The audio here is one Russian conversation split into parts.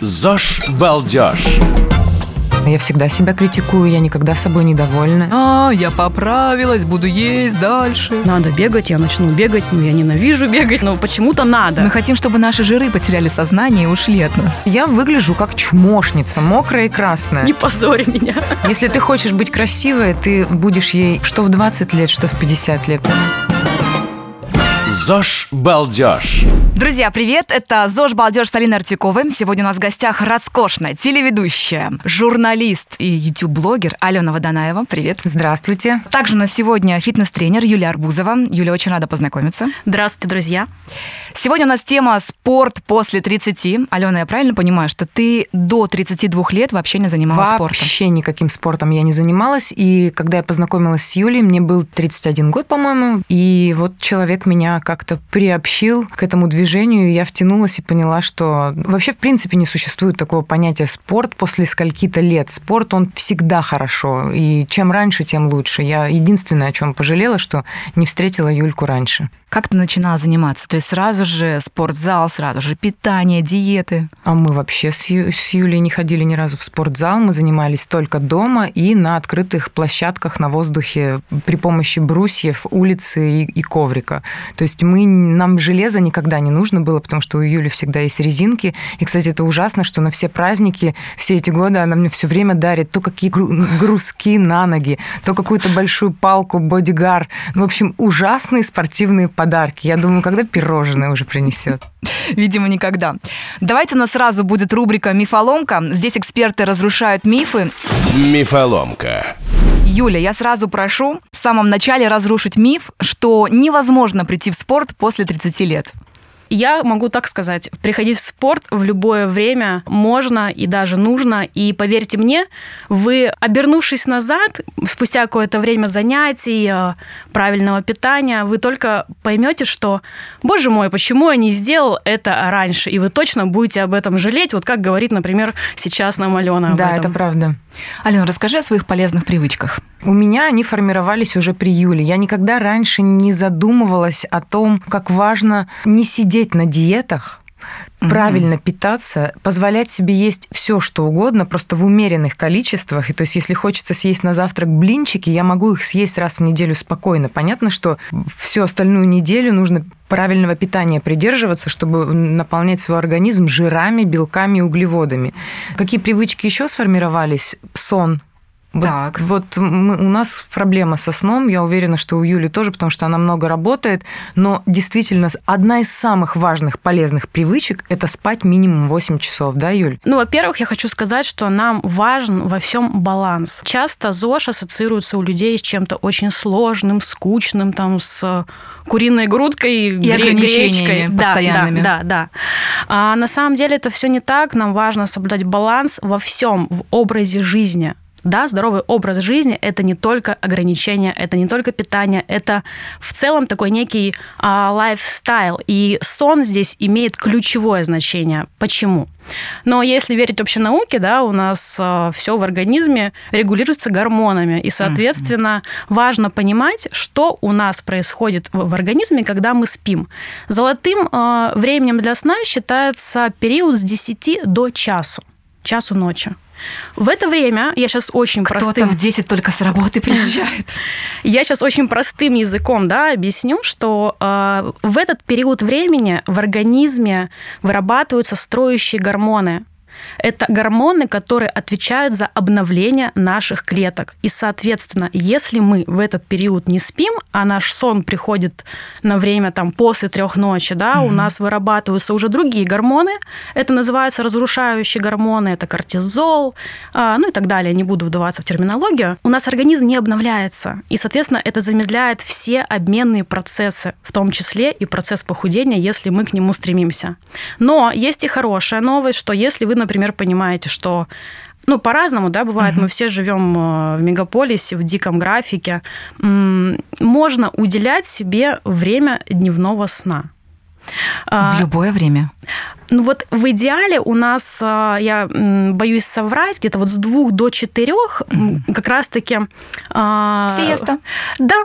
ЗОЖ Балдеж. Я всегда себя критикую, я никогда собой недовольна. А, я поправилась, буду есть дальше. Надо бегать, я начну бегать. Ну, я ненавижу бегать, но почему-то надо. Мы хотим, чтобы наши жиры потеряли сознание и ушли от нас. Я выгляжу как чмошница, мокрая и красная. Не позорь меня. Если ты хочешь быть красивой, ты будешь ей что в 20 лет, что в 50 лет. ЗОЖ Балдеж. Друзья, привет! Это ЗОЖ Балдеж с Алиной Артюковой. Сегодня у нас в гостях роскошная телеведущая, журналист и ютуб-блогер Алена Водонаева. Привет! Здравствуйте. Также у нас сегодня фитнес-тренер Юлия Арбузова. Юля, очень рада познакомиться. Здравствуйте, друзья. Сегодня у нас тема «Спорт после 30». Алена, я правильно понимаю, что ты до 32 лет вообще не занималась спортом? Вообще никаким спортом я не занималась. И когда я познакомилась с Юлей, мне был 31 год, по-моему. И вот человек меня как-то приобщил к этому движению, и я втянулась и поняла, что вообще в принципе не существует такого понятия спорт после скольки-то лет. Спорт, он всегда хорошо, и чем раньше, тем лучше. Я единственное, о чем пожалела, что не встретила Юльку раньше. Как ты начинала заниматься? То есть сразу же спортзал, сразу же питание, диеты? А мы вообще с, Ю- с Юлей не ходили ни разу в спортзал, мы занимались только дома и на открытых площадках на воздухе при помощи брусьев, улицы и, и коврика. То есть мы, нам железо никогда не нужно было, потому что у Юли всегда есть резинки. И, кстати, это ужасно, что на все праздники все эти годы она мне все время дарит то какие гру- грузки на ноги, то какую-то большую палку, бодигар. Ну, в общем, ужасные спортивные подарки. Я думаю, когда пирожное уже принесет. Видимо, никогда. Давайте у нас сразу будет рубрика «Мифоломка». Здесь эксперты разрушают мифы. Мифоломка. Юля, я сразу прошу в самом начале разрушить миф, что невозможно прийти в спорт после 30 лет. Я могу так сказать, приходить в спорт в любое время можно и даже нужно. И поверьте мне, вы, обернувшись назад, спустя какое-то время занятий, э, правильного питания, вы только поймете, что, боже мой, почему я не сделал это раньше? И вы точно будете об этом жалеть, вот как говорит, например, сейчас нам Алена Да, это правда. Алена, расскажи о своих полезных привычках. У меня они формировались уже при Юле. Я никогда раньше не задумывалась о том, как важно не сидеть на диетах, правильно питаться, позволять себе есть все, что угодно, просто в умеренных количествах. И то есть, если хочется съесть на завтрак блинчики, я могу их съесть раз в неделю спокойно. Понятно, что всю остальную неделю нужно правильного питания придерживаться, чтобы наполнять свой организм жирами, белками и углеводами. Какие привычки еще сформировались? Сон, вот, Так. Вот мы- у нас проблема со сном, я уверена, что у Юли тоже, потому что она много работает, но действительно одна из самых важных полезных привычек – это спать минимум 8 часов, да, Юль? Ну, во-первых, я хочу сказать, что нам важен во всем баланс. Часто ЗОЖ ассоциируется у людей с чем-то очень сложным, скучным, там, с куриной грудкой и, гре- ограничениями гречкой. Да, постоянными. Да, да, да. А на самом деле это все не так. Нам важно соблюдать баланс во всем, в образе жизни. Да, здоровый образ жизни – это не только ограничения, это не только питание, это в целом такой некий а, лайфстайл. И сон здесь имеет ключевое значение. Почему? Но если верить общей науке, да, у нас все в организме регулируется гормонами. И, соответственно, важно понимать, что у нас происходит в в организме, когда мы спим. Золотым э, временем для сна считается период с 10 до часу, часу ночи. В это время я сейчас очень Кто-то простым... в 10 только с работы приезжает. Я сейчас очень простым языком да, объясню, что э, в этот период времени в организме вырабатываются строящие гормоны. Это гормоны, которые отвечают за обновление наших клеток. И, соответственно, если мы в этот период не спим, а наш сон приходит на время там, после трех ночи, да, у нас вырабатываются уже другие гормоны. Это называются разрушающие гормоны, это кортизол, а, ну и так далее. Не буду вдаваться в терминологию. У нас организм не обновляется. И, соответственно, это замедляет все обменные процессы, в том числе и процесс похудения, если мы к нему стремимся. Но есть и хорошая новость, что если вы, например, понимаете, что ну, по-разному, да, бывает. Мы все живем э, в мегаполисе, в диком графике. Можно уделять себе время дневного сна. А, В любое время. Ну вот в идеале у нас, а, я боюсь соврать, где-то вот с двух до четырех как раз-таки... а, Сиеста. Да,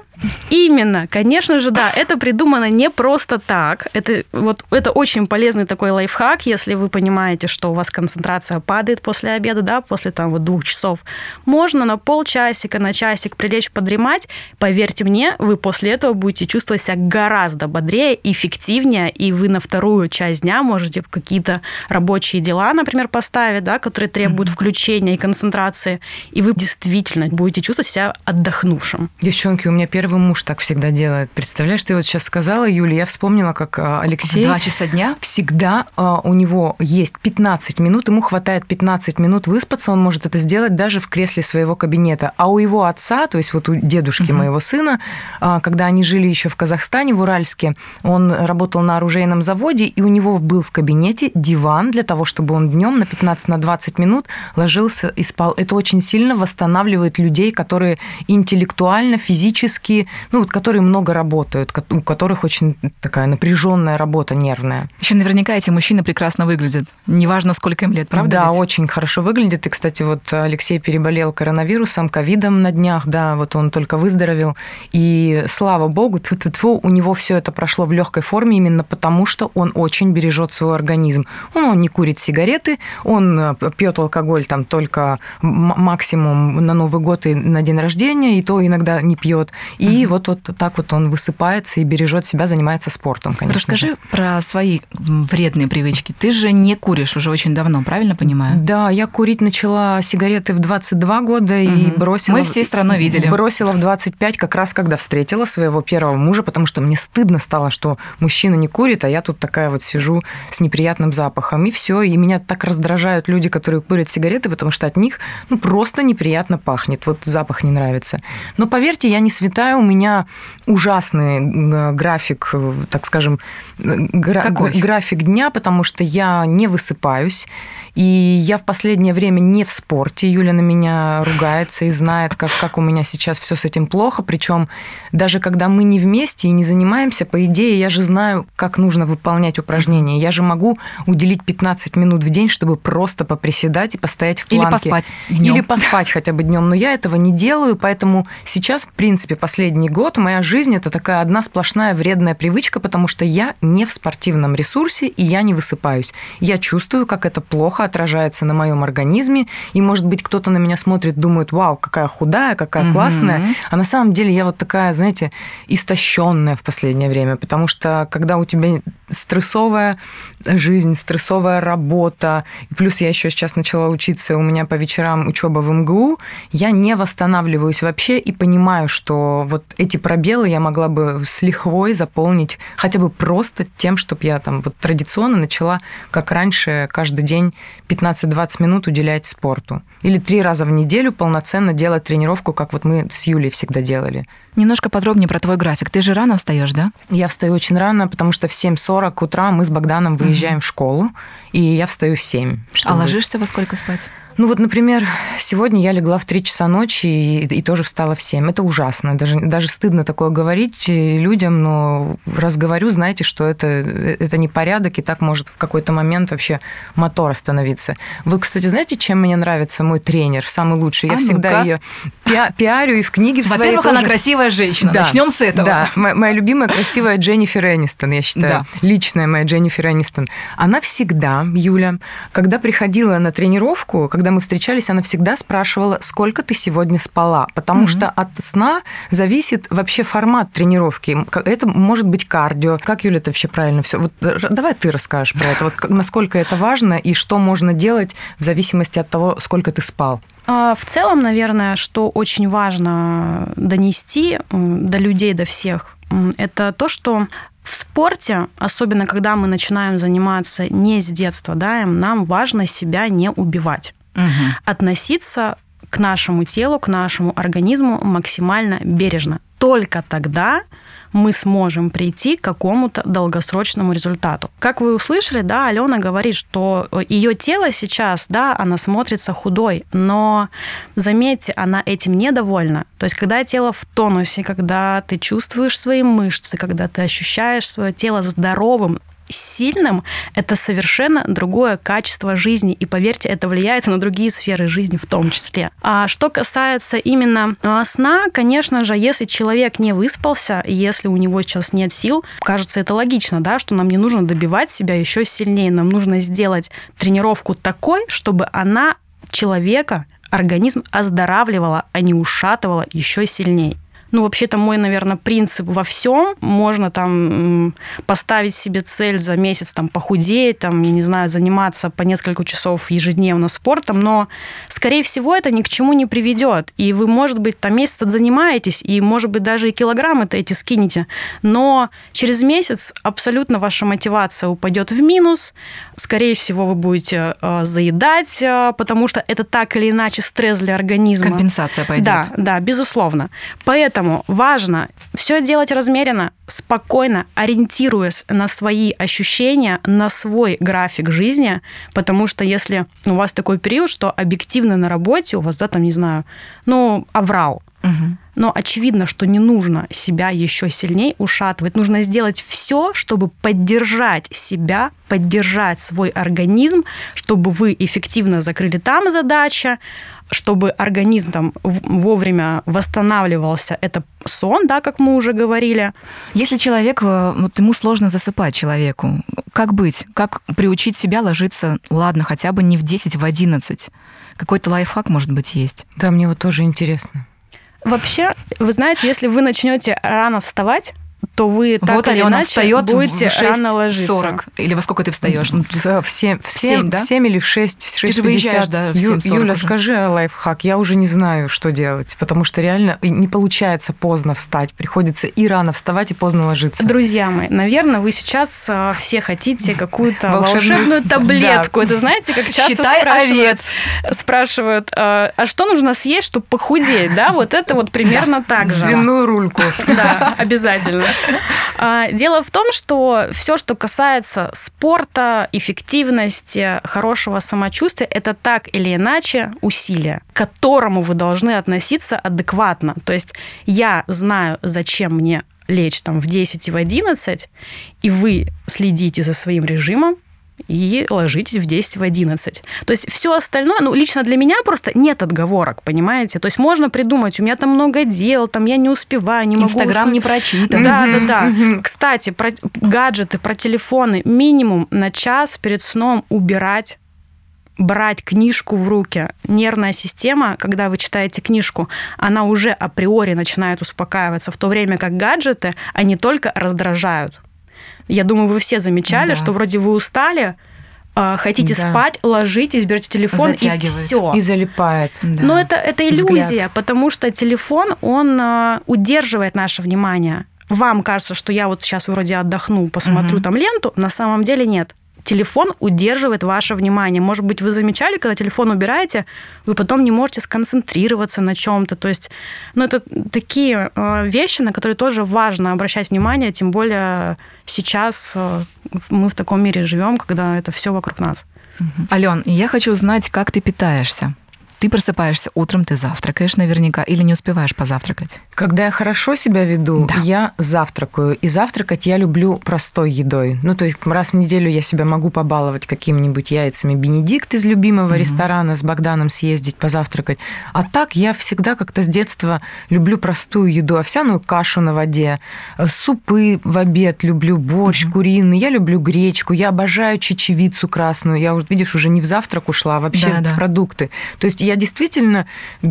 именно, конечно же, да. Это придумано не просто так. Это, вот, это очень полезный такой лайфхак, если вы понимаете, что у вас концентрация падает после обеда, да, после там вот двух часов. Можно на полчасика, на часик прилечь подремать. Поверьте мне, вы после этого будете чувствовать себя гораздо бодрее, эффективнее, и вы на вторую часть дня можете какие-то рабочие дела, например, поставить, да, которые требуют включения и концентрации, и вы действительно будете чувствовать себя отдохнувшим. Девчонки, у меня первый муж так всегда делает. Представляешь, ты вот сейчас сказала, Юля, я вспомнила, как а, Алексей... В два часа дня? Всегда а, у него есть 15 минут, ему хватает 15 минут выспаться, он может это сделать даже в кресле своего кабинета. А у его отца, то есть вот у дедушки моего сына, а, когда они жили еще в Казахстане, в Уральске, он работал на оружейном заводе, и у него был в кабинете диван для того, чтобы он днем на 15 на 20 минут ложился и спал. Это очень сильно восстанавливает людей, которые интеллектуально, физически, ну вот которые много работают, у которых очень такая напряженная работа нервная. Еще наверняка эти мужчины прекрасно выглядят. Неважно, сколько им лет, правда? Да, ведь? очень хорошо выглядит. И, кстати, вот Алексей переболел коронавирусом, ковидом на днях, да, вот он только выздоровел. И слава богу, тьфу-тьфу-тьфу, у него все это прошло в легкой форме именно потому, что он очень бережет свой организм. Он, он не курит сигареты, он э, пьет алкоголь там только максимум на Новый год и на день рождения, и то иногда не пьет. И вот, вот так вот он высыпается и бережет себя, занимается спортом, конечно. же. Расскажи про свои вредные привычки. Ты же не куришь уже очень давно, правильно понимаю? Да, я курить начала сигареты в 22 года и Мгм. бросила... Мы всей страной видели. Бросила в 25, как раз когда встретила своего первого мужа, потому что мне стыдно стало, что мужчина не курит, а я тут такая вот сижу с неприятным запахом. И все, и меня так раздражают люди, которые курят сигареты, потому что от них ну, просто неприятно пахнет. Вот запах не нравится. Но поверьте, я не святая, у меня ужасный э, график, э, так скажем, э, гра- Какой? график дня, потому что я не высыпаюсь. И я в последнее время не в спорте. Юля на меня ругается и знает, как, как у меня сейчас все с этим плохо. Причем даже когда мы не вместе и не занимаемся, по идее, я же знаю, как нужно выполнять упражнения. Я же могу уделить 15 минут в день, чтобы просто поприседать и постоять в Или планке. поспать днём. Или поспать хотя бы днем. Но я этого не делаю, поэтому сейчас, в принципе, последний год моя жизнь это такая одна сплошная вредная привычка, потому что я не в спортивном ресурсе и я не высыпаюсь. Я чувствую, как это плохо отражается на моем организме, и, может быть, кто-то на меня смотрит, думает, вау, какая худая, какая Мгм. классная, а на самом деле я вот такая, знаете, истощенная в последнее время, потому что когда у тебя стрессовая жизнь, стрессовая работа, плюс я еще сейчас начала учиться, у меня по вечерам учеба в МГУ, я не восстанавливаюсь вообще и понимаю, что вот эти пробелы я могла бы с лихвой заполнить хотя бы просто тем, чтобы я там вот традиционно начала, как раньше, каждый день 15-20 минут уделять спорту. Или три раза в неделю полноценно делать тренировку, как вот мы с Юлей всегда делали. Немножко подробнее про твой график. Ты же рано встаешь, да? Я встаю очень рано, потому что в 7.40 утра мы с Богданом выезжаем в школу, и я встаю в 7. А чтобы- ложишься во сколько спать? Ну вот, например, сегодня я легла в 3 часа ночи и, и тоже встала в 7. Это ужасно. Даже, даже стыдно такое говорить э, людям, но раз говорю, знаете, что это, это не порядок, и так может в какой-то момент вообще мотор остановиться. Вы, кстати, знаете, чем мне нравится мой тренер, самый лучший? Я А всегда ну-ка. ее пиарю и в книге в Во-первых, она тоже. красивая женщина. Да, Начнем с этого. Да, моя, моя любимая красивая Дженнифер Энистон, я считаю. Да. Личная моя Дженнифер Энистон. Она всегда, Юля, когда приходила на тренировку, когда мы встречались, она всегда спрашивала, сколько ты сегодня спала. Потому что от сна зависит вообще формат тренировки. Это может быть кардио. Как, Юля, это вообще правильно все? Вот давай ты расскажешь про это. Вот насколько это важно и что можно делать в зависимости от того, сколько ты спал. А, В целом, наверное, что очень важно донести м, до людей, до всех, это то, что в спорте, особенно когда мы начинаем заниматься не с детства, да, нам важно себя не убивать. Мгм. Относиться к нашему телу, к нашему организму максимально бережно. Только тогда мы сможем прийти к какому-то долгосрочному результату. Как вы услышали, да, Алена говорит, что ее тело сейчас, да, она смотрится худой, но заметьте, она этим недовольна. То есть, когда тело в тонусе, когда ты чувствуешь свои мышцы, когда ты ощущаешь свое тело здоровым, сильным, это совершенно другое качество жизни. И поверьте, это влияет на другие сферы жизни в том числе. А что касается именно а, сна, конечно же, если человек не выспался, если у него сейчас нет сил, кажется, это логично, да, что нам не нужно добивать себя еще сильнее. Нам нужно сделать тренировку такой, чтобы она человека, организм оздоравливала, а не ушатывала еще сильнее. Ну, вообще-то мой, наверное, принцип во всем. Можно там поставить себе цель за месяц там похудеть, там, я не знаю, заниматься по несколько часов ежедневно спортом, но, скорее всего, это ни к чему не приведет. И вы, может быть, там месяц занимаетесь, и, может быть, даже и килограммы-то эти скинете, но через месяц абсолютно ваша мотивация упадет в минус, скорее всего, вы будете э, заедать, э, потому что это так или иначе стресс для организма. Компенсация пойдет. Да, да, безусловно. Поэтому важно все делать размеренно, спокойно, ориентируясь на свои ощущения, на свой график жизни, потому что если у вас такой период, что объективно на работе у вас, да, там, не знаю, ну, аврал, угу но очевидно, что не нужно себя еще сильнее ушатывать. Нужно сделать все, чтобы поддержать себя, поддержать свой организм, чтобы вы эффективно закрыли там задачи, чтобы организм там вовремя восстанавливался. Это сон, да, как мы уже говорили. Если человек, э, вот ему сложно засыпать человеку, как быть? Как приучить себя ложиться, ладно, хотя бы не в 10, в 11? Какой-то лайфхак, может быть, есть? Да, мне вот тоже интересно. Вообще, вы знаете, если вы начнете рано вставать, то вы так вот или Алена иначе встает будете в 6, рано ложиться. 40. Или во сколько ты встаешь? Ну, в 7, в 7, 7, да? в 7 или в 6, в 6 Ты же выезжаешь, да, в 7, Юля, уже. скажи лайфхак. Я уже не знаю, что делать, потому что реально не получается поздно встать. Приходится и рано вставать, и поздно ложиться. Друзья мои, наверное, вы сейчас а, все хотите какую-то волшебную, волшебную таблетку. Да. Это знаете, как часто Считай спрашивают, овец. спрашивают, а, а что нужно съесть, чтобы похудеть? Да, вот это вот примерно так же. Свиную рульку. Да, обязательно. А, Дело в том, что все, что касается спорта, эффективности, хорошего самочувствия, это так или иначе усилие, к которому вы должны относиться адекватно. То есть я знаю, зачем мне лечь там в 10 и в 11, и вы следите за своим режимом, и ложитесь в 10, в 11. То есть все остальное, ну, лично для меня просто нет отговорок, понимаете? То есть можно придумать, у меня там много дел, там я не успеваю, не могу... Инстаграм не прочитан. Да, да, да. Кстати, про гаджеты, про телефоны минимум на час перед сном убирать брать книжку в руки. Нервная система, когда вы читаете книжку, она уже априори начинает успокаиваться, в то время как гаджеты, они только раздражают. Я думаю, вы все замечали, да. что вроде вы устали, а, хотите да. спать, ложитесь, берете телефон и все. И залипает. Да. Но это, это иллюзия, Взгляд. потому что телефон, он а, удерживает наше внимание. Вам кажется, что я вот сейчас вроде отдохну, посмотрю угу. там ленту, на самом деле нет телефон удерживает ваше внимание. Может быть, вы замечали, когда телефон убираете, вы потом не можете сконцентрироваться на чем-то. То есть, ну, это такие э, вещи, на которые тоже важно обращать внимание, тем более сейчас э, мы в таком мире живем, когда это все вокруг нас. Ален, я хочу узнать, как ты питаешься. Ты просыпаешься утром, ты завтракаешь наверняка или не успеваешь позавтракать? Когда я хорошо себя веду, да. я завтракаю. И завтракать я люблю простой едой. Ну, то есть раз в неделю я себя могу побаловать какими-нибудь яйцами Бенедикт из любимого угу. ресторана с Богданом съездить, позавтракать. А так я всегда как-то с детства люблю простую еду. Овсяную кашу на воде, э, супы в обед люблю, борщ угу. куриный. Я люблю гречку, я обожаю чечевицу красную. Я, видишь, уже не в завтрак ушла, а вообще да, в да. продукты. То есть я действительно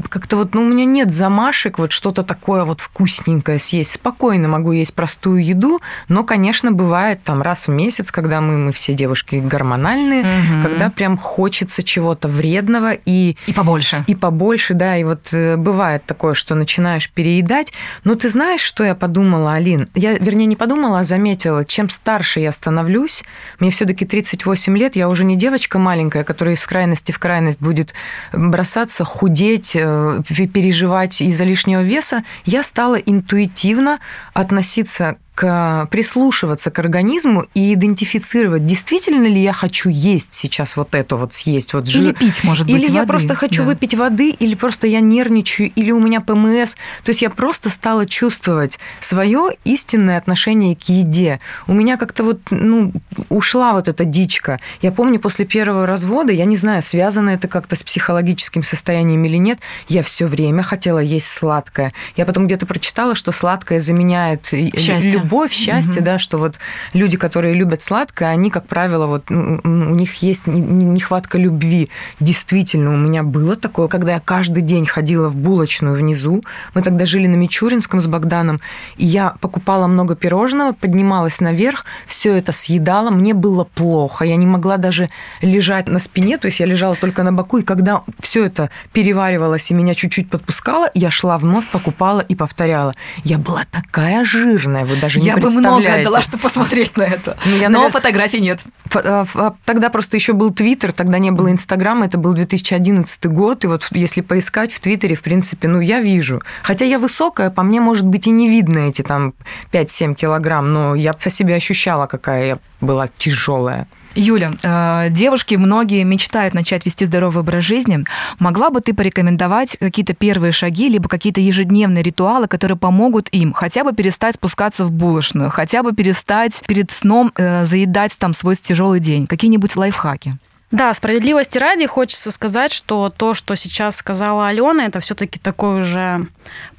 как-то вот, ну, у меня нет замашек, вот что-то такое вот вкусненькое съесть. Спокойно могу есть простую еду, но, конечно, бывает там раз в месяц, когда мы, мы все девушки гормональные, угу. когда прям хочется чего-то вредного и... И побольше. И побольше, да, и вот э, бывает такое, что начинаешь переедать. Но ты знаешь, что я подумала, Алин? Я, вернее, не подумала, а заметила, чем старше я становлюсь, мне все таки 38 лет, я уже не девочка маленькая, которая из крайности в крайность будет бросать бросаться, худеть, э, переживать из-за лишнего веса, я стала интуитивно относиться к, прислушиваться к организму и идентифицировать, действительно ли я хочу есть сейчас вот это вот съесть, вот жир. Или пить, может быть, Или я воды, просто хочу да. выпить воды, или просто я нервничаю, или у меня ПМС. То есть я просто стала чувствовать свое истинное отношение к еде. У меня как-то вот, ну, ушла вот эта дичка. Я помню, после первого развода, я не знаю, связано это как-то с психологическим состоянием или нет, я все время хотела есть сладкое. Я потом где-то прочитала, что сладкое заменяет и- Счастье. Любовь, счастье, да, что вот люди, которые любят сладкое, они, как правило, вот у них есть не- не- нехватка любви. Действительно, у меня было такое, когда я каждый день ходила в булочную внизу. Мы тогда жили на Мичуринском с Богданом, и я покупала много пирожного, поднималась наверх, все это съедала, мне было плохо, я не могла даже лежать на спине, то есть я лежала только на боку, и когда все это переваривалось и меня чуть-чуть подпускало, я шла вновь, покупала и повторяла. Я была такая жирная, вы даже не Я бы много представляете. отдала, чтобы посмотреть на это. Ну, я, Но фотографий нет. Ф- а, Тогда просто еще был Твиттер, тогда не было Инстаграма, это был 2011 год, и вот если поискать в Твиттере, в принципе, ну, я вижу. Хотя я высокая, по мне, может быть, и не видно эти там 5-7 килограмм, но я по себе ощущала, какая я была тяжелая. Юля, э, девушки многие мечтают начать вести здоровый образ жизни. Могла бы ты порекомендовать какие-то первые шаги, либо какие-то ежедневные ритуалы, которые помогут им хотя бы перестать спускаться в булочную, хотя бы перестать перед сном э, заедать там свой тяжелый день? Какие-нибудь лайфхаки? Да, справедливости ради хочется сказать, что то, что сейчас сказала Алена, это все-таки такой уже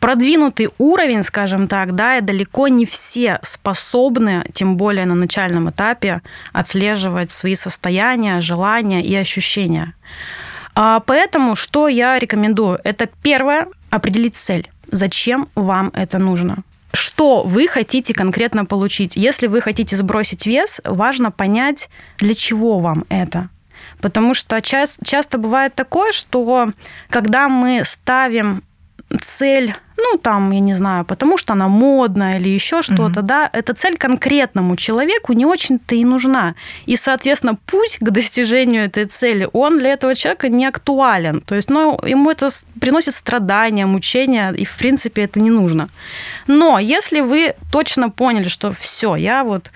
продвинутый уровень, скажем так, да, и далеко не все способны, тем более на начальном этапе, отслеживать свои состояния, желания и ощущения. А, Поэтому что я рекомендую? Это первое, определить цель. Зачем вам это нужно? Что вы хотите конкретно получить? Если вы хотите сбросить вес, важно понять, для чего вам это. Потому что час- часто бывает такое, что когда мы ставим цель, ну там, я не знаю, потому что она модная или еще что-то, да, эта цель конкретному человеку не очень-то и нужна. И, соответственно, путь к достижению этой цели, он для этого человека не актуален. То есть, ну, ему это приносит страдания, мучения, и, в принципе, это не нужно. Но если вы точно поняли, что все, я вот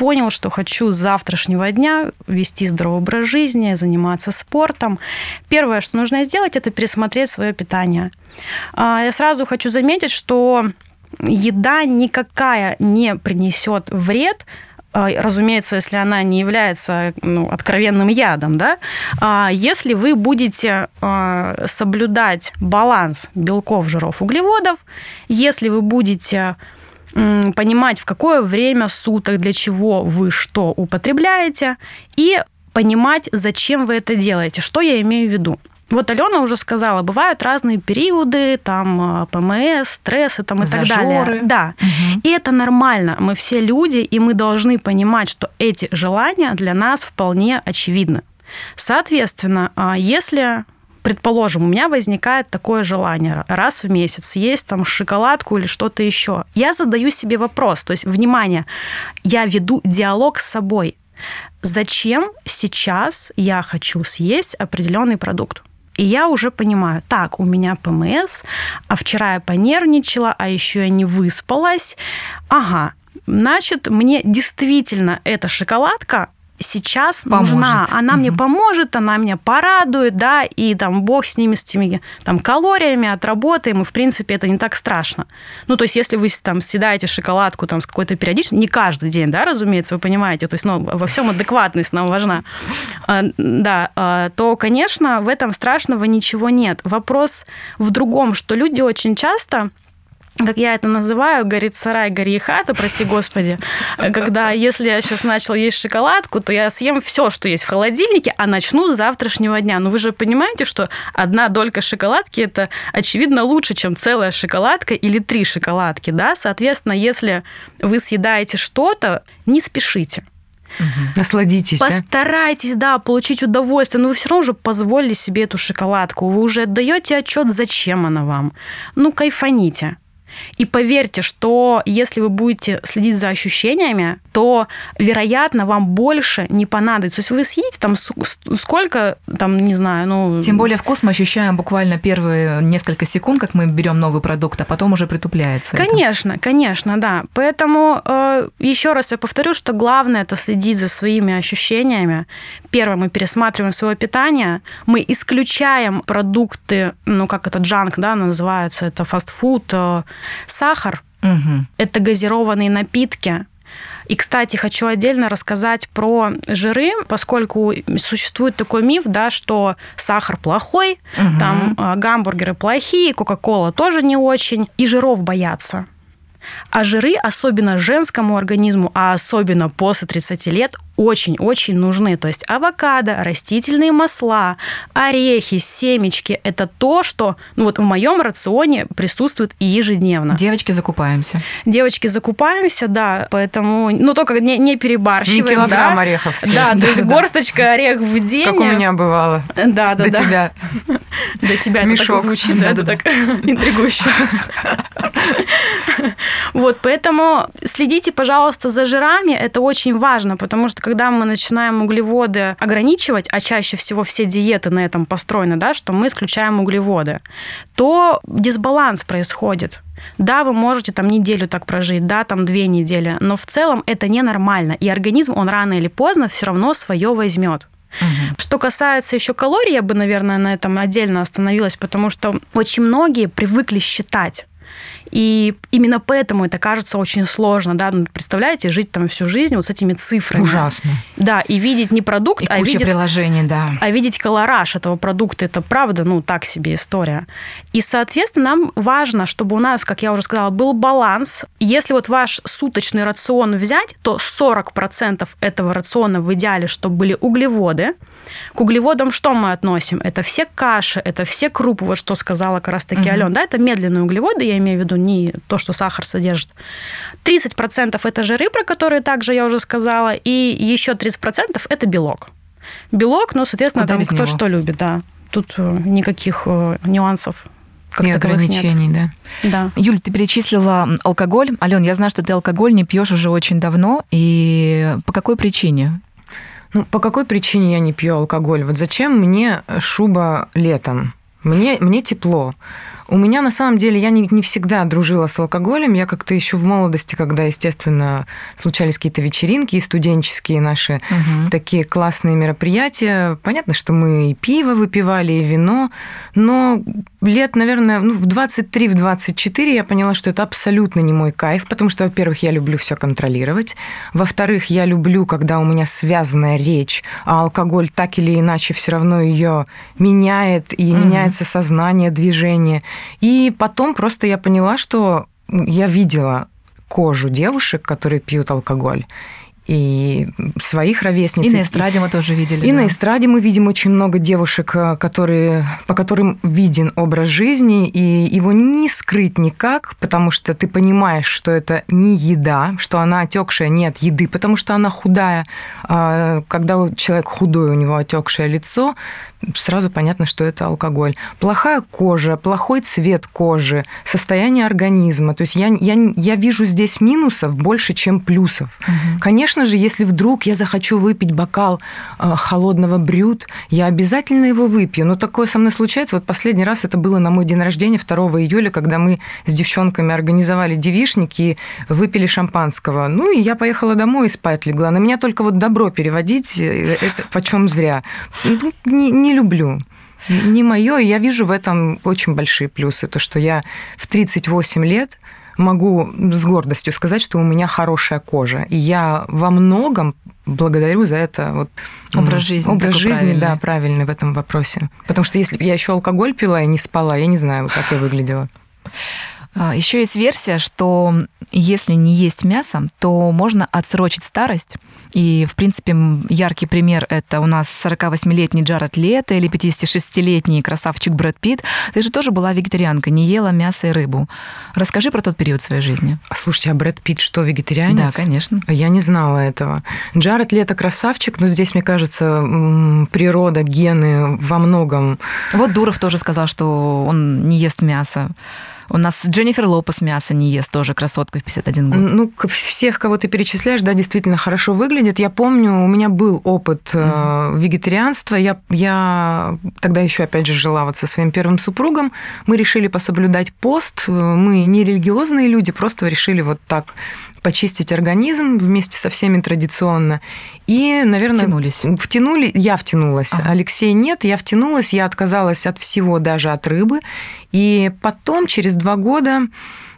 понял, что хочу с завтрашнего дня вести здоровый образ жизни, заниматься спортом. Первое, что нужно сделать, это пересмотреть свое питание. А, Я сразу хочу заметить, что еда никакая не принесет вред, а, разумеется, если она не является ну, откровенным ядом, да, А если вы будете соблюдать баланс белков, жиров, углеводов, если вы будете понимать, в какое время суток, для чего вы что употребляете, и понимать, зачем вы это делаете. Что я имею в виду? Вот Алена уже сказала, бывают разные периоды, там э, ПМС, стрессы там, и так Зажоры. далее. Да. И это нормально. Мы все люди, и мы должны понимать, что эти желания для нас вполне очевидны. Соответственно, а, если предположим, у меня возникает такое желание раз в месяц съесть там шоколадку или что-то еще. Я задаю себе вопрос, то есть, внимание, я веду диалог с собой. Зачем сейчас я хочу съесть определенный продукт? И я уже понимаю, так, у меня ПМС, а вчера я понервничала, а еще я не выспалась. Ага, значит, мне действительно эта шоколадка сейчас Поможет. нужна. Она мне поможет, она меня порадует, да, и там бог с ними, с этими там калориями отработаем, и в принципе это не так страшно. Ну, то есть если вы там съедаете шоколадку там с какой-то периодичностью, не каждый день, да, разумеется, вы понимаете, то есть ну, во всем адекватность нам важна, А, да, а, то, конечно, в этом страшного ничего нет. Вопрос в другом, что люди очень часто как я это называю, горит сарай, гори хата, прости господи, когда если я сейчас начал есть шоколадку, то я съем все, что есть в холодильнике, а начну с завтрашнего дня. Но вы же понимаете, что одна долька шоколадки – это, очевидно, лучше, чем целая шоколадка или три шоколадки, да? Соответственно, если вы съедаете что-то, не спешите. Насладитесь, да? Постарайтесь, да, получить удовольствие, но вы все равно уже позволили себе эту шоколадку. Вы уже отдаете отчет, зачем она вам. Ну, кайфаните. И поверьте, что если вы будете следить за ощущениями, то, вероятно, вам больше не понадобится. То есть вы съедите там сколько, там, не знаю, ну... Тем более вкус мы ощущаем буквально первые несколько секунд, как мы берем новый продукт, а потом уже притупляется. это. Конечно, конечно, да. Поэтому э, еще раз я повторю, что главное это следить за своими ощущениями. Первое, мы пересматриваем свое питание, мы исключаем продукты, ну как это джанк, да, называется, это фастфуд, э, сахар, Мгм. это газированные напитки. И, кстати, хочу отдельно рассказать про жиры, поскольку существует такой миф, да, что сахар плохой, там э, гамбургеры плохие, кока-кола тоже не очень, и жиров боятся. А жиры, особенно женскому организму, а особенно после 30 лет, очень-очень нужны. То есть авокадо, растительные масла, орехи, семечки – это то, что ну вот в моем рационе присутствует и ежедневно. Девочки, закупаемся. Девочки, закупаемся, да, поэтому, ну, только не, не перебарщиваем. Не килограмм да. орехов съесть. Да, Да, то есть да. горсточка орех в день. Как у меня бывало. Да, да, До да. тебя. До тебя это Мешок. так звучит, да, это так интригующе. Вот, поэтому следите, пожалуйста, за жирами, это очень важно, потому что когда мы начинаем углеводы ограничивать, а чаще всего все диеты на этом построены, да, что мы исключаем углеводы, то дисбаланс происходит. Да, вы можете там неделю так прожить, да, там две недели, но в целом это ненормально, и организм, он рано или поздно все равно свое возьмет. Что касается еще калорий, я бы, наверное, на этом отдельно остановилась, потому что очень многие привыкли считать. И именно поэтому это кажется очень сложно, да, ну, представляете, жить там всю жизнь вот с этими цифрами. Ужасно. Да, и видеть не продукт, И а куча видеть приложений, да. а видеть колораж этого продукта, это правда, ну, так себе история. И, соответственно, нам важно, чтобы у нас, как я уже сказала, был баланс. Если вот ваш суточный рацион взять, то 40% этого рациона в идеале, чтобы были углеводы. К углеводам что мы относим? Это все каши, это все крупы, вот что сказала как раз-таки Мгм. Алена, да, это медленные углеводы, я имею в виду не то, что сахар содержит. 30% это жиры, про которые также я уже сказала, и еще 30% это белок. Белок, ну, соответственно, Куда там кто него? что любит, да. Тут э, никаких э, нюансов как И таковых нет. ограничений, да. Да. Юль, ты перечислила алкоголь. Ален, я знаю, что ты алкоголь не пьешь уже очень давно. И по какой причине? Ну, по какой причине я не пью алкоголь? Вот зачем мне шуба летом? Мне, мне тепло. У меня на самом деле я не, не всегда дружила с алкоголем. Я как-то еще в молодости, когда, естественно, случались какие-то вечеринки и студенческие наши Мгм. такие классные мероприятия. Понятно, что мы и пиво выпивали, и вино, но лет, наверное, ну, в 23-24 я поняла, что это абсолютно не мой кайф, потому что, во-первых, я люблю все контролировать, во-вторых, я люблю, когда у меня связанная речь, а алкоголь так или иначе все равно ее меняет, и Мгм. меняется сознание, движение. И потом просто я поняла, что я видела кожу девушек, которые пьют алкоголь, и своих ровесниц. И на эстраде мы тоже видели. И да. на эстраде мы видим очень много девушек, э, которые, по которым виден образ жизни, и его не скрыть никак, потому что ты понимаешь, что это не еда, что она отекшая не от еды, потому что она худая. А Когда человек худой, у него отекшее лицо, сразу понятно, что это алкоголь. Плохая кожа, плохой цвет кожи, состояние организма. То есть я, я, я вижу здесь минусов больше, чем плюсов. Конечно же, если вдруг я захочу выпить бокал э, холодного брют, я обязательно его выпью. Но такое со мной случается. Вот последний раз это было на мой день рождения 2 июля, когда мы с девчонками организовали девишники и выпили шампанского. Ну и я поехала домой и спать легла. На меня только вот добро переводить, э, это почем зря. Ну, Не, не люблю. Не мое, я вижу в этом очень большие плюсы. То, что я в 38 лет могу с гордостью сказать, что у меня хорошая кожа. И я во многом благодарю за это вот, Образ жизни Образ жизни, да, правильный. правильный в этом вопросе. Потому что если бы я еще алкоголь пила и не спала, я не знаю, как я выглядела. Еще А, есть версия, что если не есть мясо, то можно отсрочить старость. И, в принципе, яркий пример – это у нас 48-летний Джаред Лето или 56-летний красавчик Брэд Питт. Ты же тоже была вегетарианка, не ела мясо и рыбу. Расскажи про тот период своей жизни. Слушайте, а Брэд Питт что, вегетарианец? Да, конечно. Я не знала этого. Джаред Лето красавчик, но здесь, мне кажется, природа, гены во многом Вот Дуров тоже сказал, что он не ест мясо. У нас Дженнифер Лопес мясо не ест, тоже красотка в 51 год. Ну, всех, кого ты перечисляешь, да, действительно хорошо выглядит. Я помню, у меня был опыт э, вегетарианства. Я, я тогда еще, опять же, жила вот со своим первым супругом. Мы решили пособлюдать пост. Мы не религиозные люди, просто решили вот так почистить организм вместе со всеми традиционно. И, наверное... Втянулись. Втянули, я втянулась. Ага. Алексей нет, я втянулась, я отказалась от всего, даже от рыбы. И потом, через два года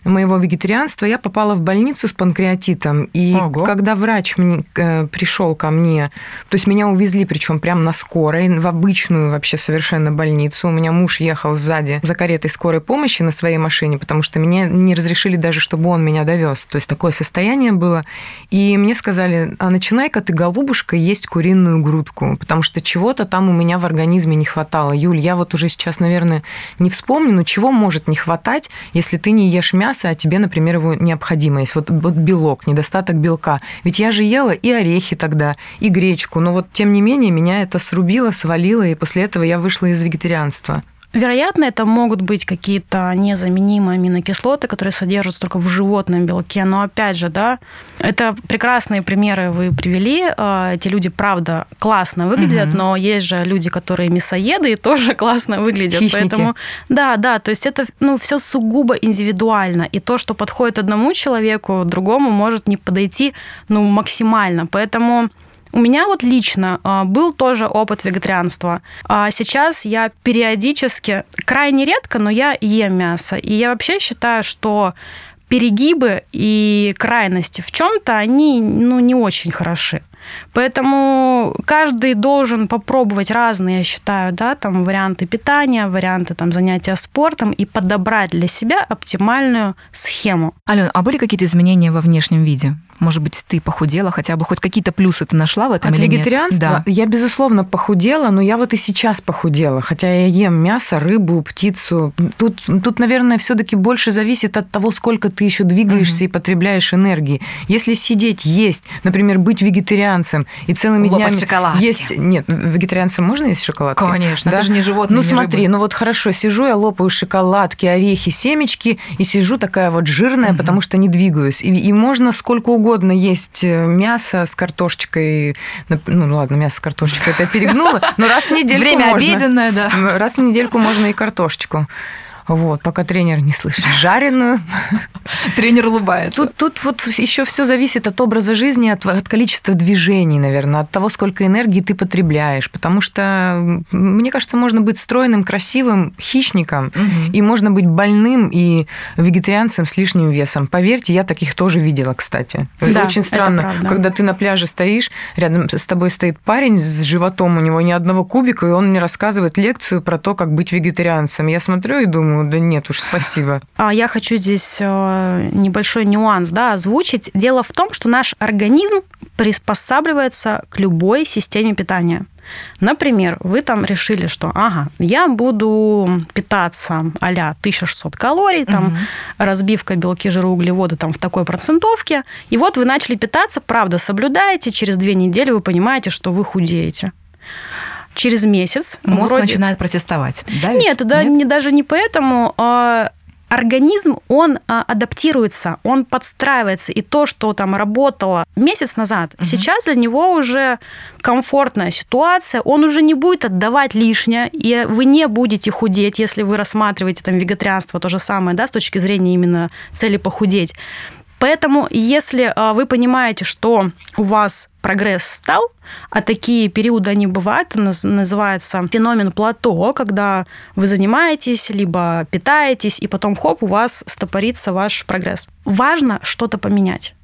моего вегетарианства, я попала в больницу с панкреатитом. И Ого. когда врач мне, э, пришел ко мне, то есть меня увезли, причем прямо на скорой, в обычную вообще совершенно больницу. У меня муж ехал сзади за каретой скорой помощи на своей машине, потому что меня не разрешили даже, чтобы он меня довез. То есть такое состояние было. И мне сказали, а начинай-ка ты, голубушка, есть куриную грудку, потому что чего-то там у меня в организме не хватало. Юль, я вот уже сейчас, наверное, не вспомню, но чего может не хватать, если ты не ешь мясо, а тебе, например, его необходимо есть. Вот, вот белок, недостаток белка. Ведь я же ела и орехи тогда, и гречку, но вот тем не менее меня это срубило, свалило, и после этого я вышла из вегетарианства. Вероятно, это могут быть какие-то незаменимые аминокислоты, которые содержатся только в животном белке. Но опять же, да, это прекрасные примеры вы привели. Э, Эти люди, правда, классно выглядят, Мгм. но есть же люди, которые мясоеды и тоже классно выглядят. Хищники. Поэтому, да, да, то есть это ну, все сугубо индивидуально. И то, что подходит одному человеку, другому может не подойти ну, максимально. Поэтому у меня вот лично а, был тоже опыт вегетарианства. А сейчас я периодически, крайне редко, но я ем мясо. И я вообще считаю, что перегибы и крайности в чем-то, они ну, не очень хороши. Поэтому каждый должен попробовать разные, я считаю, да, там варианты питания, варианты там занятия спортом и подобрать для себя оптимальную схему. Ален, а были какие-то изменения во внешнем виде? Может быть, ты похудела, хотя бы хоть какие-то плюсы ты нашла в этом От или нет? вегетарианства Да. я, безусловно, похудела, но я вот и сейчас похудела. Хотя я ем мясо, рыбу, птицу. Тут, тут наверное, все-таки больше зависит от того, сколько ты еще двигаешься и потребляешь энергии. Если сидеть, есть, например, быть вегетарианцем и целыми Лопать днями шоколадки. есть... Нет, вегетарианцам можно есть шоколадки? Конечно, это же не животное, Ну не смотри, рыба. ну вот хорошо, сижу, я лопаю шоколадки, орехи, семечки, и сижу такая вот жирная, потому что не двигаюсь. И, и можно сколько угодно есть э, мясо с картошечкой. Ну ладно, мясо с картошечкой это я перегнула, но раз в недельку Время можно. обеденное, да. Раз в недельку можно и картошечку. Вот, пока тренер не слышит. Жареную. Тренер улыбается. Тут, тут вот еще все зависит от образа жизни, от, от количества движений, наверное, от того, сколько энергии ты потребляешь. Потому что, мне кажется, можно быть стройным, красивым хищником, Мгм. и можно быть больным и вегетарианцем с лишним весом. Поверьте, я таких тоже видела, кстати. Это Да, очень странно, когда ты на пляже стоишь, рядом с тобой стоит парень с животом, у него ни одного кубика, и он мне рассказывает лекцию про то, как быть вегетарианцем. Я смотрю и думаю, да нет уж, спасибо. А Я хочу здесь э, небольшой нюанс да, озвучить. Дело в том, что наш организм приспосабливается к любой системе питания. Например, вы там решили, что ага, я буду питаться а-ля 1600 калорий, там разбивка белки, жиры, углеводы там в такой процентовке. И вот вы начали питаться, правда, соблюдаете, через две недели вы понимаете, что вы худеете. Через месяц Мозг вроде- начинает протестовать. Да, ведь? нет, да, Не, даже не поэтому. а, Организм, он а, адаптируется, он подстраивается. И то, что там работало месяц назад, сейчас для него уже комфортная ситуация, он уже не будет отдавать лишнее, и вы не будете худеть, если вы рассматриваете там вегетарианство, то же самое, да, с точки зрения именно цели похудеть. Поэтому, если а, вы понимаете, что у вас прогресс стал, а такие периоды они бывают, называется феномен плато, когда вы занимаетесь, либо питаетесь, и потом хоп, у вас стопорится ваш прогресс. Важно что-то поменять.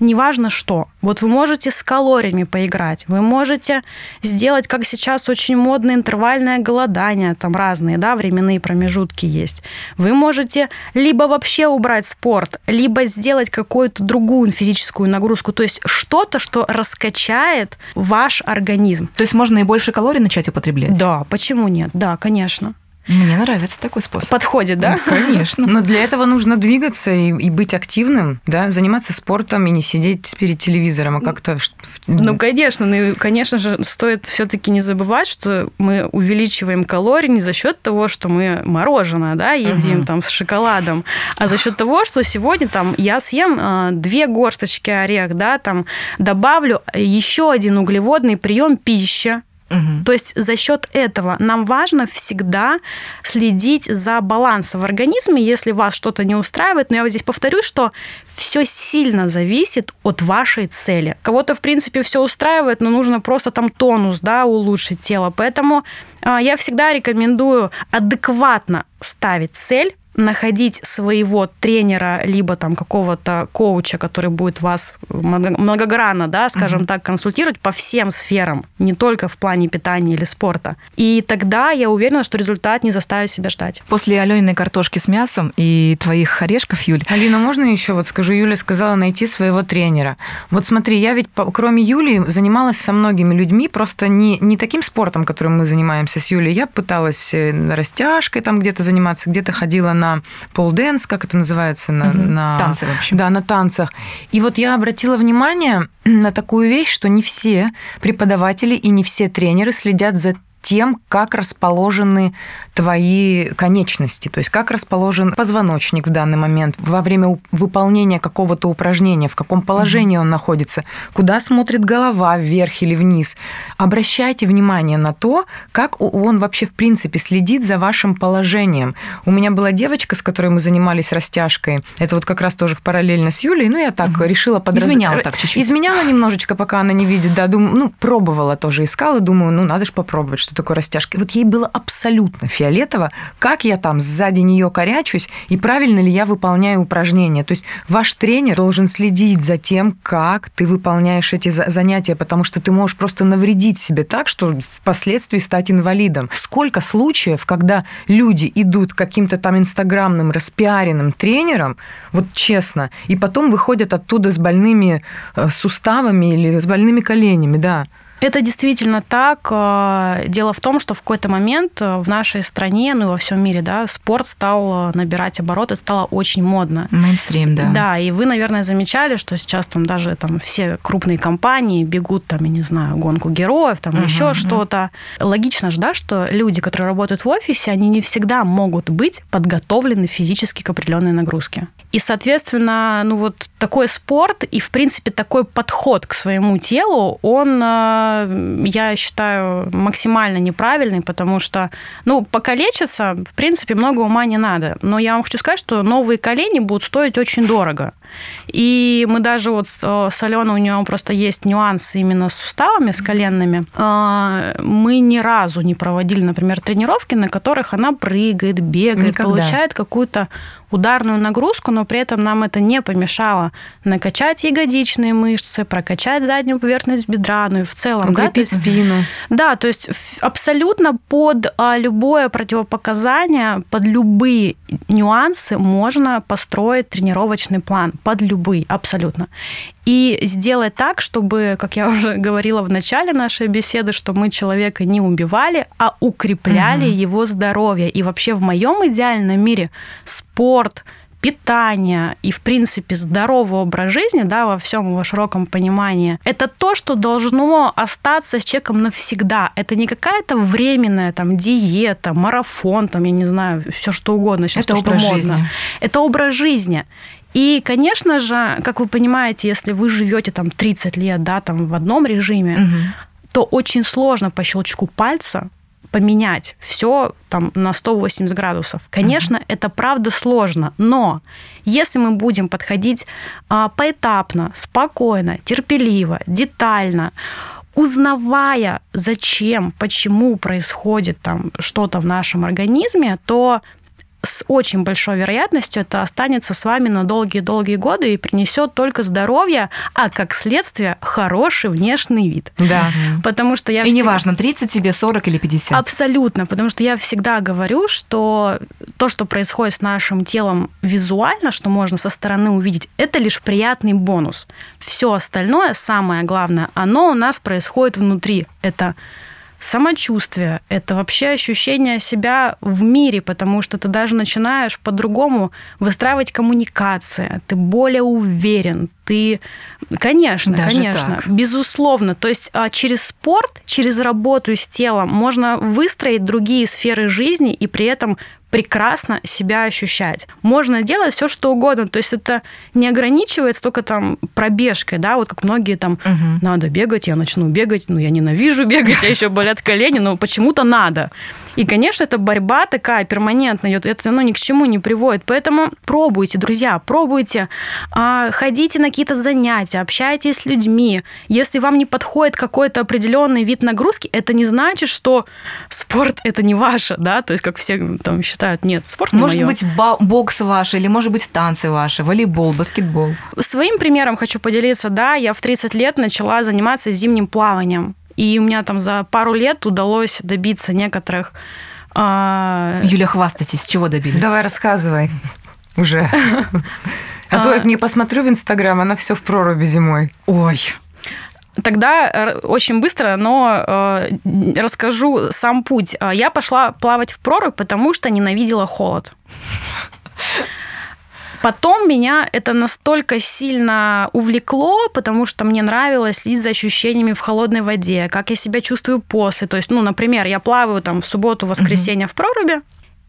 Неважно что. Вот вы можете с калориями поиграть, вы можете сделать, как сейчас очень модное интервальное голодание, там разные, да, временные промежутки есть. Вы можете либо вообще убрать спорт, либо сделать какую-то другую физическую нагрузку, то есть что-то, что раскачает ваш организм. То есть можно и больше калорий начать употреблять? Да, почему нет? Да, конечно. Мне нравится такой способ. Подходит, да? Конечно. Но для этого нужно двигаться и, и быть активным, да, заниматься спортом и не сидеть перед телевизором, а как-то... Ну, конечно, ну, и, конечно же, стоит все-таки не забывать, что мы увеличиваем калории не за счет того, что мы мороженое, да, едим Мгм. там с шоколадом, а за счет того, что сегодня там я съем э, две горсточки орех, да, там добавлю еще один углеводный прием пищи, Мгм. то есть за счет этого нам важно всегда следить за балансом в организме, если вас что-то не устраивает. Но я вот здесь повторюсь, что все сильно зависит от вашей цели. Кого-то, в принципе, все устраивает, но нужно просто там тонус, да, улучшить тело. Поэтому а, я всегда рекомендую адекватно ставить цель, находить своего тренера, либо там какого-то коуча, который будет вас много- многогранно, да, скажем так, консультировать по всем сферам, не только в плане питания или спорта. И тогда я уверена, что результат не заставит себя ждать. После Алёниной картошки с мясом и твоих орешков, Юль, Алина, можно еще вот скажу, Юля сказала найти своего тренера. Вот смотри, я ведь кроме Юли занималась со многими людьми, просто не, не таким спортом, которым мы занимаемся с Юлей. Я пыталась э, растяжкой там где-то заниматься, где-то ходила на полденс, как это называется? На, Мгм. на- Танцы, в общем. Да, на танцах. И вот я обратила внимание на такую вещь, что не все преподаватели и не все тренеры следят за тем, как расположены твои конечности, то есть как расположен позвоночник в данный момент во время выполнения какого-то упражнения, в каком положении он находится, куда смотрит голова, вверх или вниз. Обращайте внимание на то, как он вообще в принципе следит за вашим положением. У меня была девочка, с которой мы занимались растяжкой. Это вот как раз тоже в параллельно с Юлей. Ну, я так решила подраз... Изменяла так чуть-чуть. Изменяла немножечко, пока она не видит, да, думаю, ну, пробовала тоже, искала, думаю, ну, надо же попробовать, что такое растяжка. И вот ей было абсолютно фиолетово, как я там сзади нее корячусь, и правильно ли я выполняю упражнения. То есть ваш тренер должен следить за тем, как ты выполняешь эти за- занятия, потому что ты можешь просто навредить себе так, что впоследствии стать инвалидом. Сколько случаев, когда люди идут к каким-то там инстаграмным, распиаренным тренерам, вот честно, и потом выходят оттуда с больными э, суставами или с больными коленями, да. Это действительно так. Э, Дело в том, что в какой-то момент э, в нашей стране, ну и во всем мире, да, спорт стал э, набирать обороты, стало очень модно. мейнстрим, да. Да, и вы, наверное, замечали, что сейчас там даже там все крупные компании бегут там, я не знаю, гонку героев, там Мгм, еще мгм. что-то. Логично же, да, что люди, которые работают в офисе, они не всегда могут быть подготовлены физически к определенной нагрузке. И, соответственно, ну вот такой спорт и, в принципе, такой подход к своему телу, он, я считаю, максимально неправильный, потому что, ну, покалечиться, в принципе, много ума не надо. Но я вам хочу сказать, что новые колени будут стоить очень дорого. И мы даже вот с э, Аленой, у нее просто есть нюансы именно с суставами, с коленными. А, Мы ни разу не проводили, например, тренировки, на которых она прыгает, бегает, Никогда. получает какую-то ударную нагрузку, но при этом нам это не помешало накачать ягодичные мышцы, прокачать заднюю поверхность бедра, ну и в целом, да, то Укрепить есть спину. да, то есть абсолютно под а, любое противопоказание, под любые нюансы можно построить тренировочный план, под любые, абсолютно. И сделать так, чтобы, как я уже говорила в начале нашей беседы, что мы человека не убивали, а укрепляли его здоровье. И вообще в моем идеальном мире спорт, питание и, в принципе, здоровый образ жизни, да, во всем его широком понимании, это то, что должно остаться с человеком навсегда. Это не какая-то временная там диета, марафон, там, я не знаю, все что угодно. сейчас Это то, что образ модно. жизни. Это образ жизни. И, конечно же, как вы понимаете, если вы живете там 30 лет, да, там в одном режиме, Мгм. то очень сложно по щелчку пальца поменять все там на 180 градусов. Конечно, это правда сложно, но если мы будем подходить а, поэтапно, спокойно, терпеливо, детально, узнавая, зачем, почему происходит там что-то в нашем организме, то с очень большой вероятностью это останется с вами на долгие-долгие годы и принесет только здоровье, а как следствие хороший внешний вид. Да. Потому что я И всег- неважно, 30 тебе, 40 или 50. Абсолютно, потому что я всегда говорю, что то, что происходит с нашим телом визуально, что можно со стороны увидеть, это лишь приятный бонус. Все остальное, самое главное, оно у нас происходит внутри. Это самочувствие, это вообще ощущение себя в мире, потому что ты даже начинаешь по-другому выстраивать коммуникации, ты более уверен, ты, конечно, Даже конечно, так. безусловно. То есть а, через спорт, через работу с телом можно выстроить другие сферы жизни и при этом прекрасно себя ощущать. Можно делать все, что угодно. То есть это не ограничивается только там пробежкой, да, вот как многие там, Мгм. надо бегать, я начну бегать, ну я ненавижу бегать, а еще болят колени, но почему-то надо. И, конечно, это борьба такая перманентная, это ну, ни к чему не приводит. Поэтому пробуйте, друзья, пробуйте, а, ходите на какие-то занятия, общайтесь с людьми. Если вам не подходит какой-то определенный вид нагрузки, это не значит, что спорт это не ваше, да, то есть как все там считают, нет, спорт не Может моё. быть, бокс ваш, или может быть, танцы ваши, волейбол, баскетбол. Своим примером хочу поделиться. Да, я в 30 лет начала заниматься зимним плаванием. И у меня там за пару лет удалось добиться некоторых а, Юля, хвастайтесь, с чего добились? Давай рассказывай уже. А то я к ней посмотрю в Инстаграм, она все в проруби зимой. Ой, Тогда э, очень быстро, но э, расскажу сам путь. Э, Я пошла плавать в прорубь, потому что ненавидела холод. Потом меня это настолько сильно увлекло, потому что мне нравилось следить за ощущениями в холодной воде, как я себя чувствую после. То есть, ну, например, я плаваю там в субботу-воскресенье в проруби,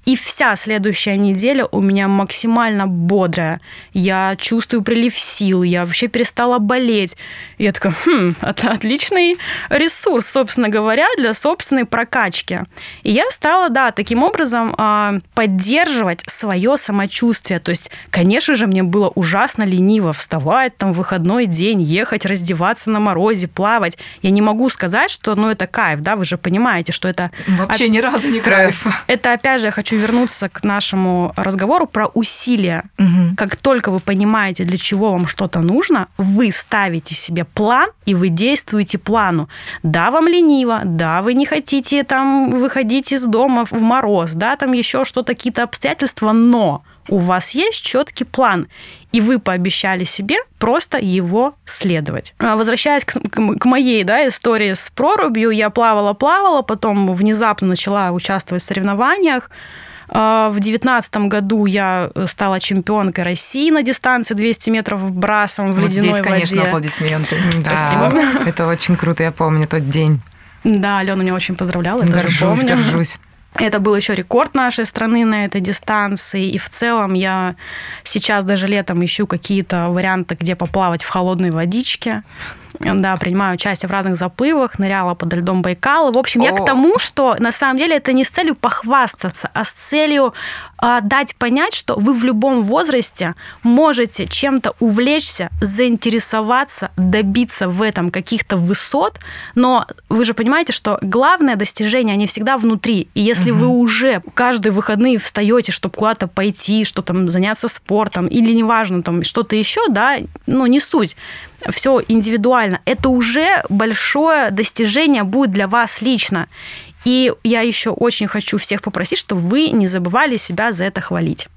и вся следующая неделя у меня максимально бодрая. Я чувствую прилив сил, я вообще перестала болеть. И я такая, хм, это отличный ресурс, собственно говоря, для собственной прокачки. И я стала, да, таким образом а, поддерживать свое самочувствие. То есть, конечно же, мне было ужасно лениво вставать там в выходной день, ехать, раздеваться на морозе, плавать. Я не могу сказать, что ну, это кайф, да, вы же понимаете, что это вообще ни разу не кайф. это, опять же, я хочу вернуться к нашему разговору про усилия. Мгм. Как только вы понимаете, для чего вам что-то нужно, вы ставите себе план, и вы действуете плану. Да, вам лениво, да, вы не хотите там выходить из дома в мороз, да, там еще что-то, какие-то обстоятельства, но у вас есть четкий план, и вы пообещали себе просто его следовать. А, Возвращаясь к, к- моей да, истории с прорубью, я плавала-плавала, потом внезапно начала участвовать в соревнованиях. А, В девятнадцатом году я стала чемпионкой России на дистанции 200 метров брасом в Вот ледяной здесь, конечно, воде. аплодисменты. Да, это очень круто, я помню тот день. Да, Алена меня очень поздравляла, я тоже Горжусь, помню. горжусь. Это был еще рекорд нашей страны на этой дистанции. И в целом я сейчас даже летом ищу какие-то варианты, где поплавать в холодной водичке. Да, принимаю участие в разных заплывах, ныряла под льдом Байкала. В общем, я О. к тому, что на самом деле это не с целью похвастаться, а с целью а, дать понять, что вы в любом возрасте можете чем-то увлечься, заинтересоваться, добиться в этом каких-то высот, но вы же понимаете, что главное достижение, они всегда внутри. И если вы уже каждые выходные встаете, чтобы куда-то пойти, что там заняться спортом, или неважно, там что-то еще, да, ну не суть, все индивидуально, это уже большое достижение будет для вас лично. И я еще очень хочу всех попросить, чтобы вы не забывали себя за это хвалить.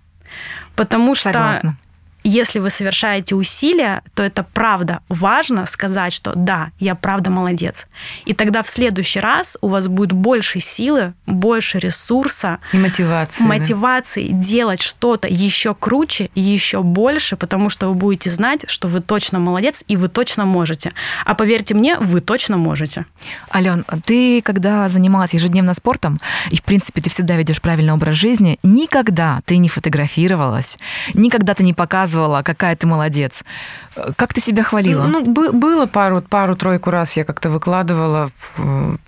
Потому что Согласна. Если вы совершаете усилия, то это правда важно сказать, что да, я правда молодец. И тогда в следующий раз у вас будет больше силы, больше ресурса, И мотивация. да. мотивации делать что-то еще круче, еще больше, потому что вы будете знать, что вы точно молодец и вы точно можете. А поверьте мне, вы точно можете. Ален, ты, когда занималась ежедневно спортом, и, в принципе, ты всегда ведешь правильный образ жизни, никогда ты не фотографировалась, никогда ты не показывала, какая ты молодец. Э, Как ты себя хвалила? Ну, бы- было пару, пару-тройку раз я как-то выкладывала в-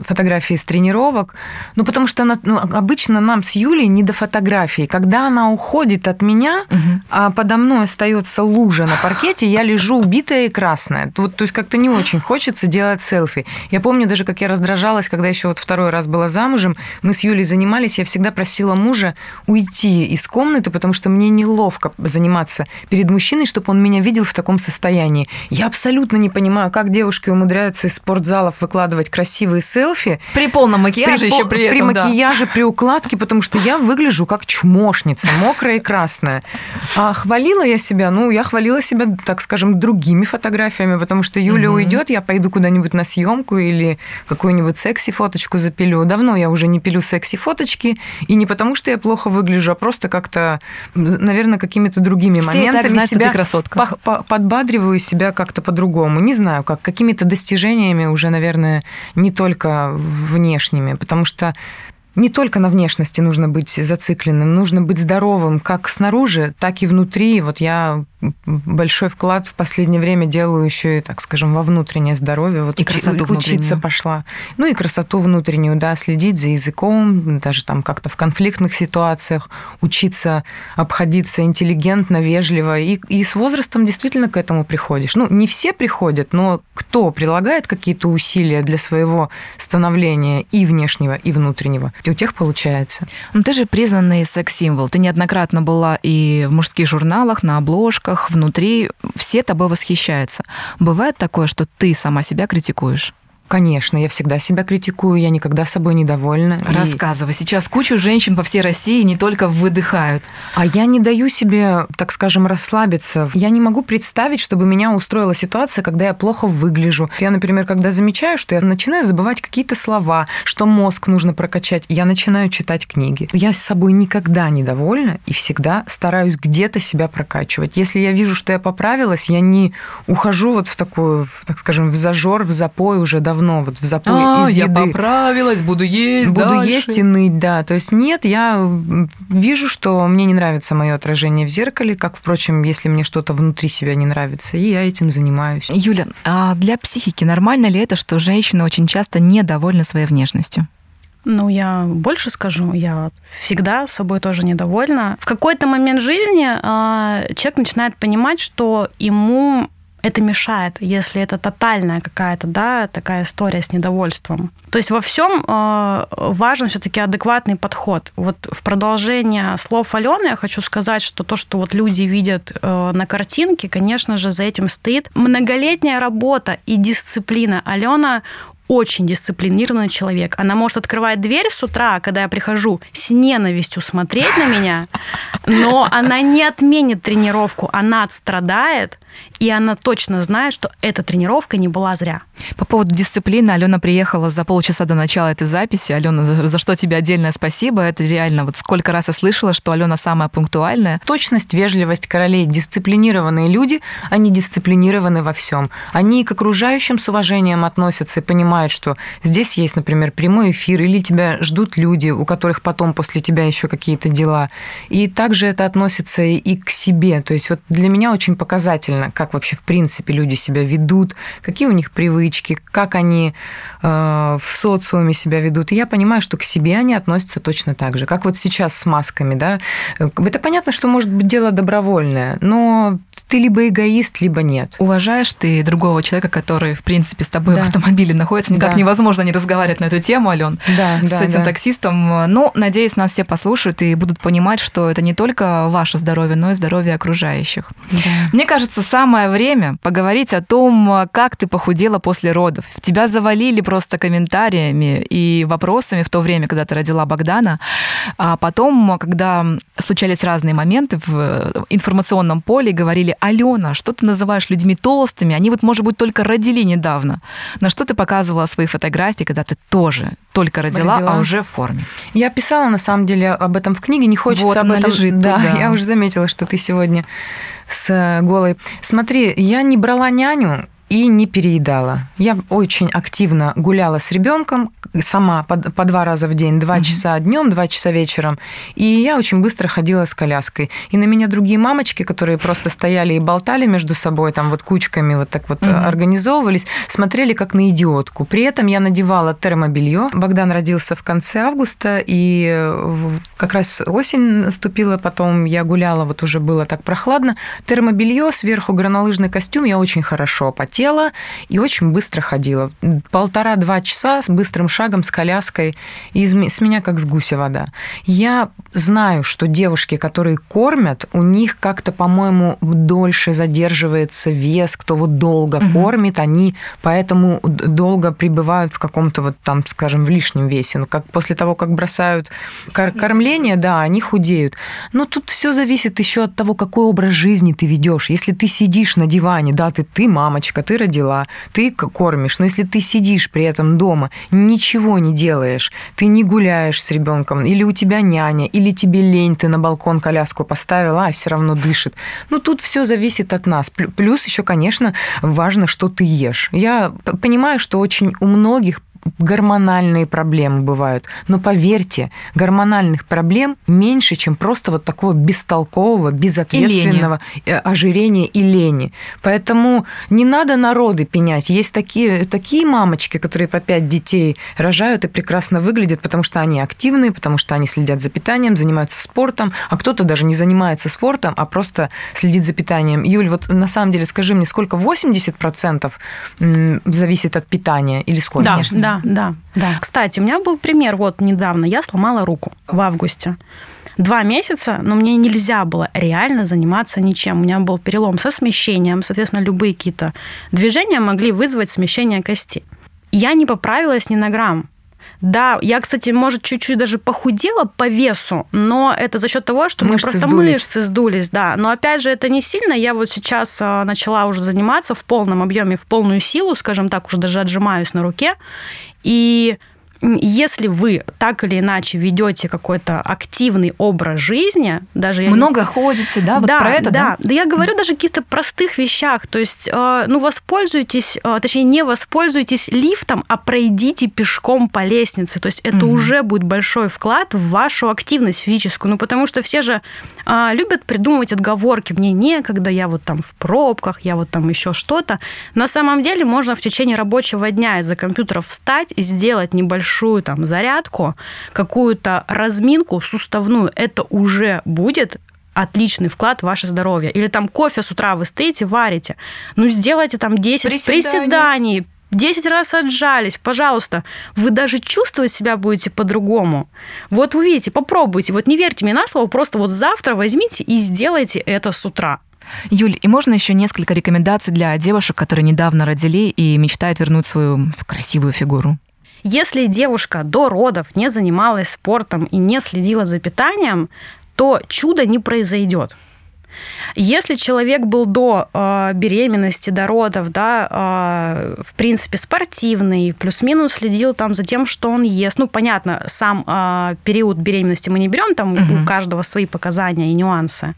фотографии с тренировок, ну, потому что она, ну, обычно нам с Юлей не до фотографий. Когда она уходит от меня, Мгм. а подо мной остается лужа на паркете, я лежу убитая и красная. Вот, то есть как-то не очень хочется делать селфи. Я помню даже, как я раздражалась, когда еще вот второй раз была замужем, мы с Юлей занимались, я всегда просила мужа уйти из комнаты, потому что мне неловко заниматься перед мужчиной, чтобы он меня видел в таком состоянии. Я абсолютно не понимаю, как девушки умудряются из спортзалов выкладывать красивые селфи, селфи. При полном макияже при, еще при этом, При да. макияже, при укладке, потому что я выгляжу как чмошница, мокрая и красная. А хвалила я себя, ну, я хвалила себя, так скажем, другими фотографиями, потому что Юля уйдет, я пойду куда-нибудь на съемку или какую-нибудь секси-фоточку запилю. Давно я уже не пилю секси-фоточки, и не потому что я плохо выгляжу, а просто как-то, наверное, какими-то другими Все и так моментами знают, что ты себя красотка. по- подбадриваю себя как-то по-другому. Не знаю, как какими-то достижениями уже, наверное, не только внешними, потому что не только на внешности нужно быть зацикленным, нужно быть здоровым как снаружи, так и внутри. Вот я большой вклад в последнее время делаю еще и, так скажем, во внутреннее здоровье. Вот И красоту учиться внутреннюю. пошла. Ну и красоту внутреннюю, да, следить за языком, даже там как-то в конфликтных ситуациях, учиться обходиться интеллигентно, вежливо. И, и с возрастом действительно к этому приходишь. Ну, не все приходят, но кто прилагает какие-то усилия для своего становления и внешнего, и внутреннего, у тех получается. Ну, ты же признанный секс-символ. Ты неоднократно была и в мужских журналах, на обложках, внутри. Все тобой восхищаются. Бывает такое, что ты сама себя критикуешь? Конечно, я всегда себя критикую, я никогда собой недовольна. И- Рассказывай. Сейчас кучу женщин по всей России не только выдыхают. А я не даю себе, так скажем, расслабиться. Я не могу представить, чтобы меня устроила ситуация, когда я плохо выгляжу. Я, например, когда замечаю, что я начинаю забывать какие-то слова, что мозг нужно прокачать, я начинаю читать книги. Я с собой никогда не довольна и всегда стараюсь где-то себя прокачивать. Если я вижу, что я поправилась, я не ухожу вот в такую, так скажем, в зажор, в запой уже давно, вот в запой из я еды. поправилась, буду есть Буду дальше. есть и ныть, да. То есть нет, я вижу, что мне не нравится мое отражение в зеркале, как, впрочем, если мне что-то внутри себя не нравится, и я этим занимаюсь. Юля, а для психики нормально ли это, что женщины очень часто недовольны своей внешностью? Ну, я больше скажу, я всегда собой тоже недовольна. В какой-то момент жизни э, человек начинает понимать, что ему это мешает, если это тотальная какая-то, да, такая история с недовольством. То есть во всем э, важен все-таки адекватный подход. Вот в продолжение слов Алены я хочу сказать, что то, что вот люди видят э, на картинке, конечно же, за этим стоит многолетняя работа и дисциплина. Алена очень дисциплинированный человек. Она может открывать дверь с утра, когда я прихожу, с ненавистью смотреть на меня, но она не отменит тренировку, она отстрадает, и она точно знает, что эта тренировка не была зря. По поводу дисциплины Алена приехала за полчаса до начала этой записи. Алена, за, за что тебе отдельное спасибо. Это реально, вот сколько раз я слышала, что Алена самая пунктуальная. Точность, вежливость королей, дисциплинированные люди, они дисциплинированы во всем. Они к окружающим с уважением относятся и понимают, что здесь есть, например, прямой эфир, или тебя ждут люди, у которых потом после тебя еще какие-то дела. И также это относится и- и к себе. То есть вот для меня очень показательно, как вообще в принципе люди себя ведут, какие у них привычки, как они э, в социуме себя ведут. И я понимаю, что к себе они относятся точно так же, как вот сейчас с масками, да. Это понятно, что может быть дело добровольное, но ты либо эгоист, либо нет. Уважаешь ты другого человека, который, в принципе, с тобой Да. в автомобиле находится? Никак Да. невозможно не разговаривать на эту тему, Ален, Да, с да, этим да. таксистом. Ну, надеюсь, нас все послушают и будут понимать, что это не только ваше здоровье, но и здоровье окружающих. Мне кажется, самое время поговорить о том, как ты похудела после родов. Тебя завалили просто комментариями и вопросами в то время, когда ты родила Богдана. А потом, когда случались разные моменты в информационном поле, говорили, Алена, что ты называешь людьми толстыми? Они вот, может быть, только родили недавно. На что ты показывала свои фотографии, когда ты тоже только родила, Родила. а уже в форме? Я писала, на самом деле, об этом в книге, не хочется Вот об этом... лежит да, да. я уже заметила, что ты сегодня с э, голой. Смотри, я не брала няню, и не переедала. Я очень активно гуляла с ребенком сама по, по два раза в день, два часа днем, два часа вечером. И я очень быстро ходила с коляской. И на меня другие мамочки, которые просто стояли и болтали между собой, там вот кучками вот так вот организовывались, смотрели как на идиотку. При этом я надевала термобелье. Богдан родился в конце августа, и в как раз осень наступила, потом я гуляла, вот уже было так прохладно. Термобелье, сверху горнолыжный костюм, я очень хорошо потела и очень быстро ходила. Полтора-два часа с быстрым шагом, с коляской, и с меня как с гуся вода. Я знаю, что девушки, которые кормят, у них как-то, по-моему, дольше задерживается вес, кто вот долго угу. кормит, они поэтому долго пребывают в каком-то вот там, скажем, в лишнем весе. Ну, как после того, как бросают кор- кормление, да, они худеют. Но тут все зависит еще от того, какой образ жизни ты ведешь. Если ты сидишь на диване, да, ты, ты мамочка, ты родила, ты кормишь, но если ты сидишь при этом дома, ничего не делаешь, ты не гуляешь с ребенком, или у тебя няня, или тебе лень, ты на балкон коляску поставила, а все равно дышит. Ну, тут все зависит от нас. Плюс еще, конечно, важно, что ты ешь. Я понимаю, что очень у многих гормональные проблемы бывают. Но поверьте, гормональных проблем меньше, чем просто вот такого бестолкового, безответственного и э, ожирения и лени. Поэтому не надо народы пенять. Есть такие, такие мамочки, которые по пять детей рожают и прекрасно выглядят, потому что они активные, потому что они следят за питанием, занимаются спортом, а кто-то даже не занимается спортом, а просто следит за питанием. Юль, вот на самом деле скажи мне, сколько 80% зависит от питания или сколько? Да, да, да, да. Кстати, у меня был пример вот недавно. Я сломала руку в августе. Два месяца, но мне нельзя было реально заниматься ничем. У меня был перелом со смещением, соответственно, любые какие-то движения могли вызвать смещение кости. Я не поправилась ни на грамм. Да, я, кстати, может, чуть-чуть даже похудела по весу, но это за счет того, что мышцы просто сдулись. мышцы сдулись, да. Но опять же, это не сильно. Я вот сейчас а, начала уже заниматься в полном объеме, в полную силу, скажем так, уже даже отжимаюсь на руке. И если вы так или иначе ведете какой-то активный образ жизни, даже много я... ходите, да, вот да, про это, да, да, да, я говорю даже о каких-то простых вещах, то есть, э, ну воспользуйтесь, э, точнее не воспользуйтесь лифтом, а пройдите пешком по лестнице, то есть это угу. уже будет большой вклад в вашу активность физическую, ну потому что все же э, любят придумывать отговорки, мне некогда, я вот там в пробках, я вот там еще что-то. На самом деле можно в течение рабочего дня из-за компьютера встать и сделать небольшой большую там зарядку, какую-то разминку суставную, это уже будет отличный вклад в ваше здоровье. Или там кофе с утра вы стоите, варите. Ну, сделайте там 10 приседаний, приседаний 10 раз отжались, пожалуйста, вы даже чувствовать себя будете по-другому. Вот увидите, попробуйте. Вот не верьте мне на слово, просто вот завтра возьмите и сделайте это с утра. Юль, и можно еще несколько рекомендаций для девушек, которые недавно родили и мечтают вернуть свою красивую фигуру? Если девушка до родов не занималась спортом и не следила за питанием, то чудо не произойдет. Если человек был до э, беременности, до родов, да, э, в принципе, спортивный, плюс-минус следил там за тем, что он ест. Ну, понятно, сам э, период беременности мы не берем, там угу. у каждого свои показания и нюансы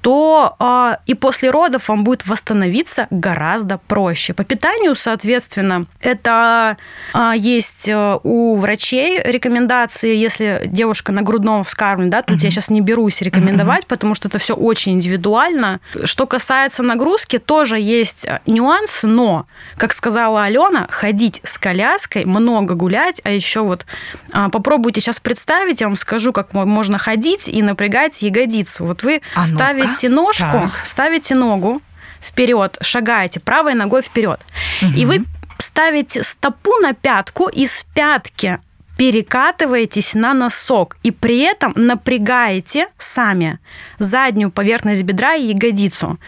то э, и после родов вам будет восстановиться гораздо проще. По питанию, соответственно, это э, есть у врачей рекомендации, если девушка на грудном вскармливании, да, тут uh-huh. я сейчас не берусь рекомендовать, uh-huh. потому что это все очень индивидуально. Что касается нагрузки, тоже есть э, нюанс, но, как сказала Алена, ходить с коляской, много гулять, а еще вот э, попробуйте сейчас представить, я вам скажу, как можно ходить и напрягать ягодицу. Вот вы а ставите ставите ножку, так. ставите ногу вперед, шагаете правой ногой вперед. Угу. И вы ставите стопу на пятку и с пятки перекатываетесь на носок и при этом напрягаете сами заднюю поверхность бедра и ягодицу.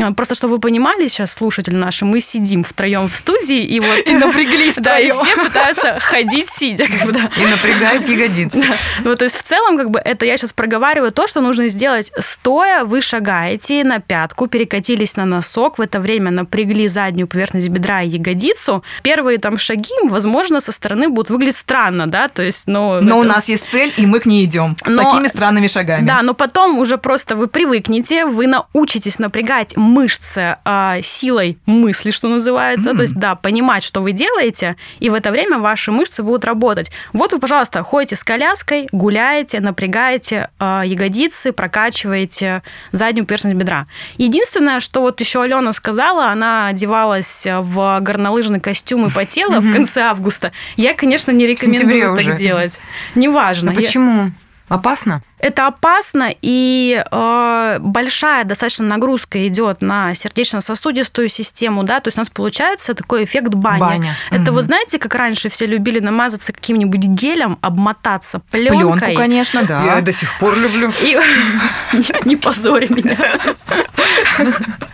А, просто чтобы вы понимали, сейчас слушатели наши, мы сидим втроем в студии и вот и напряглись, да, и все пытаются ходить сидя. И напрягают ягодицы. Ну, то есть в целом, как бы, это я сейчас проговариваю то, что нужно сделать стоя, вы шагаете на пятку, перекатились на носок, в это время напрягли заднюю поверхность бедра и ягодицу. Первые там шаги, возможно, со стороны будут выглядеть странно, да, то есть, но... Но у нас есть цель, и мы к ней идем такими странными шагами. Да, но потом уже просто вы привыкнете, вы научитесь напрягать мышцы э, силой мысли, что называется. Mm-hmm. То есть, да, понимать, что вы делаете, и в это время ваши мышцы будут работать. Вот вы, пожалуйста, ходите с коляской, гуляете, напрягаете э, ягодицы, прокачиваете заднюю поверхность бедра. Единственное, что вот еще Алена сказала, она одевалась в горнолыжный костюм и потела mm-hmm. в конце августа. Я, конечно, не рекомендую так уже. делать. Неважно. А почему? Опасно? Это опасно, и э, большая достаточно нагрузка идет на сердечно-сосудистую систему, да, то есть у нас получается такой эффект бани. Баня. Это Мгм. вот знаете, как раньше все любили намазаться каким-нибудь гелем, обмотаться пленкой. Пленку, конечно, да. до сих пор люблю. И не- не позорь меня.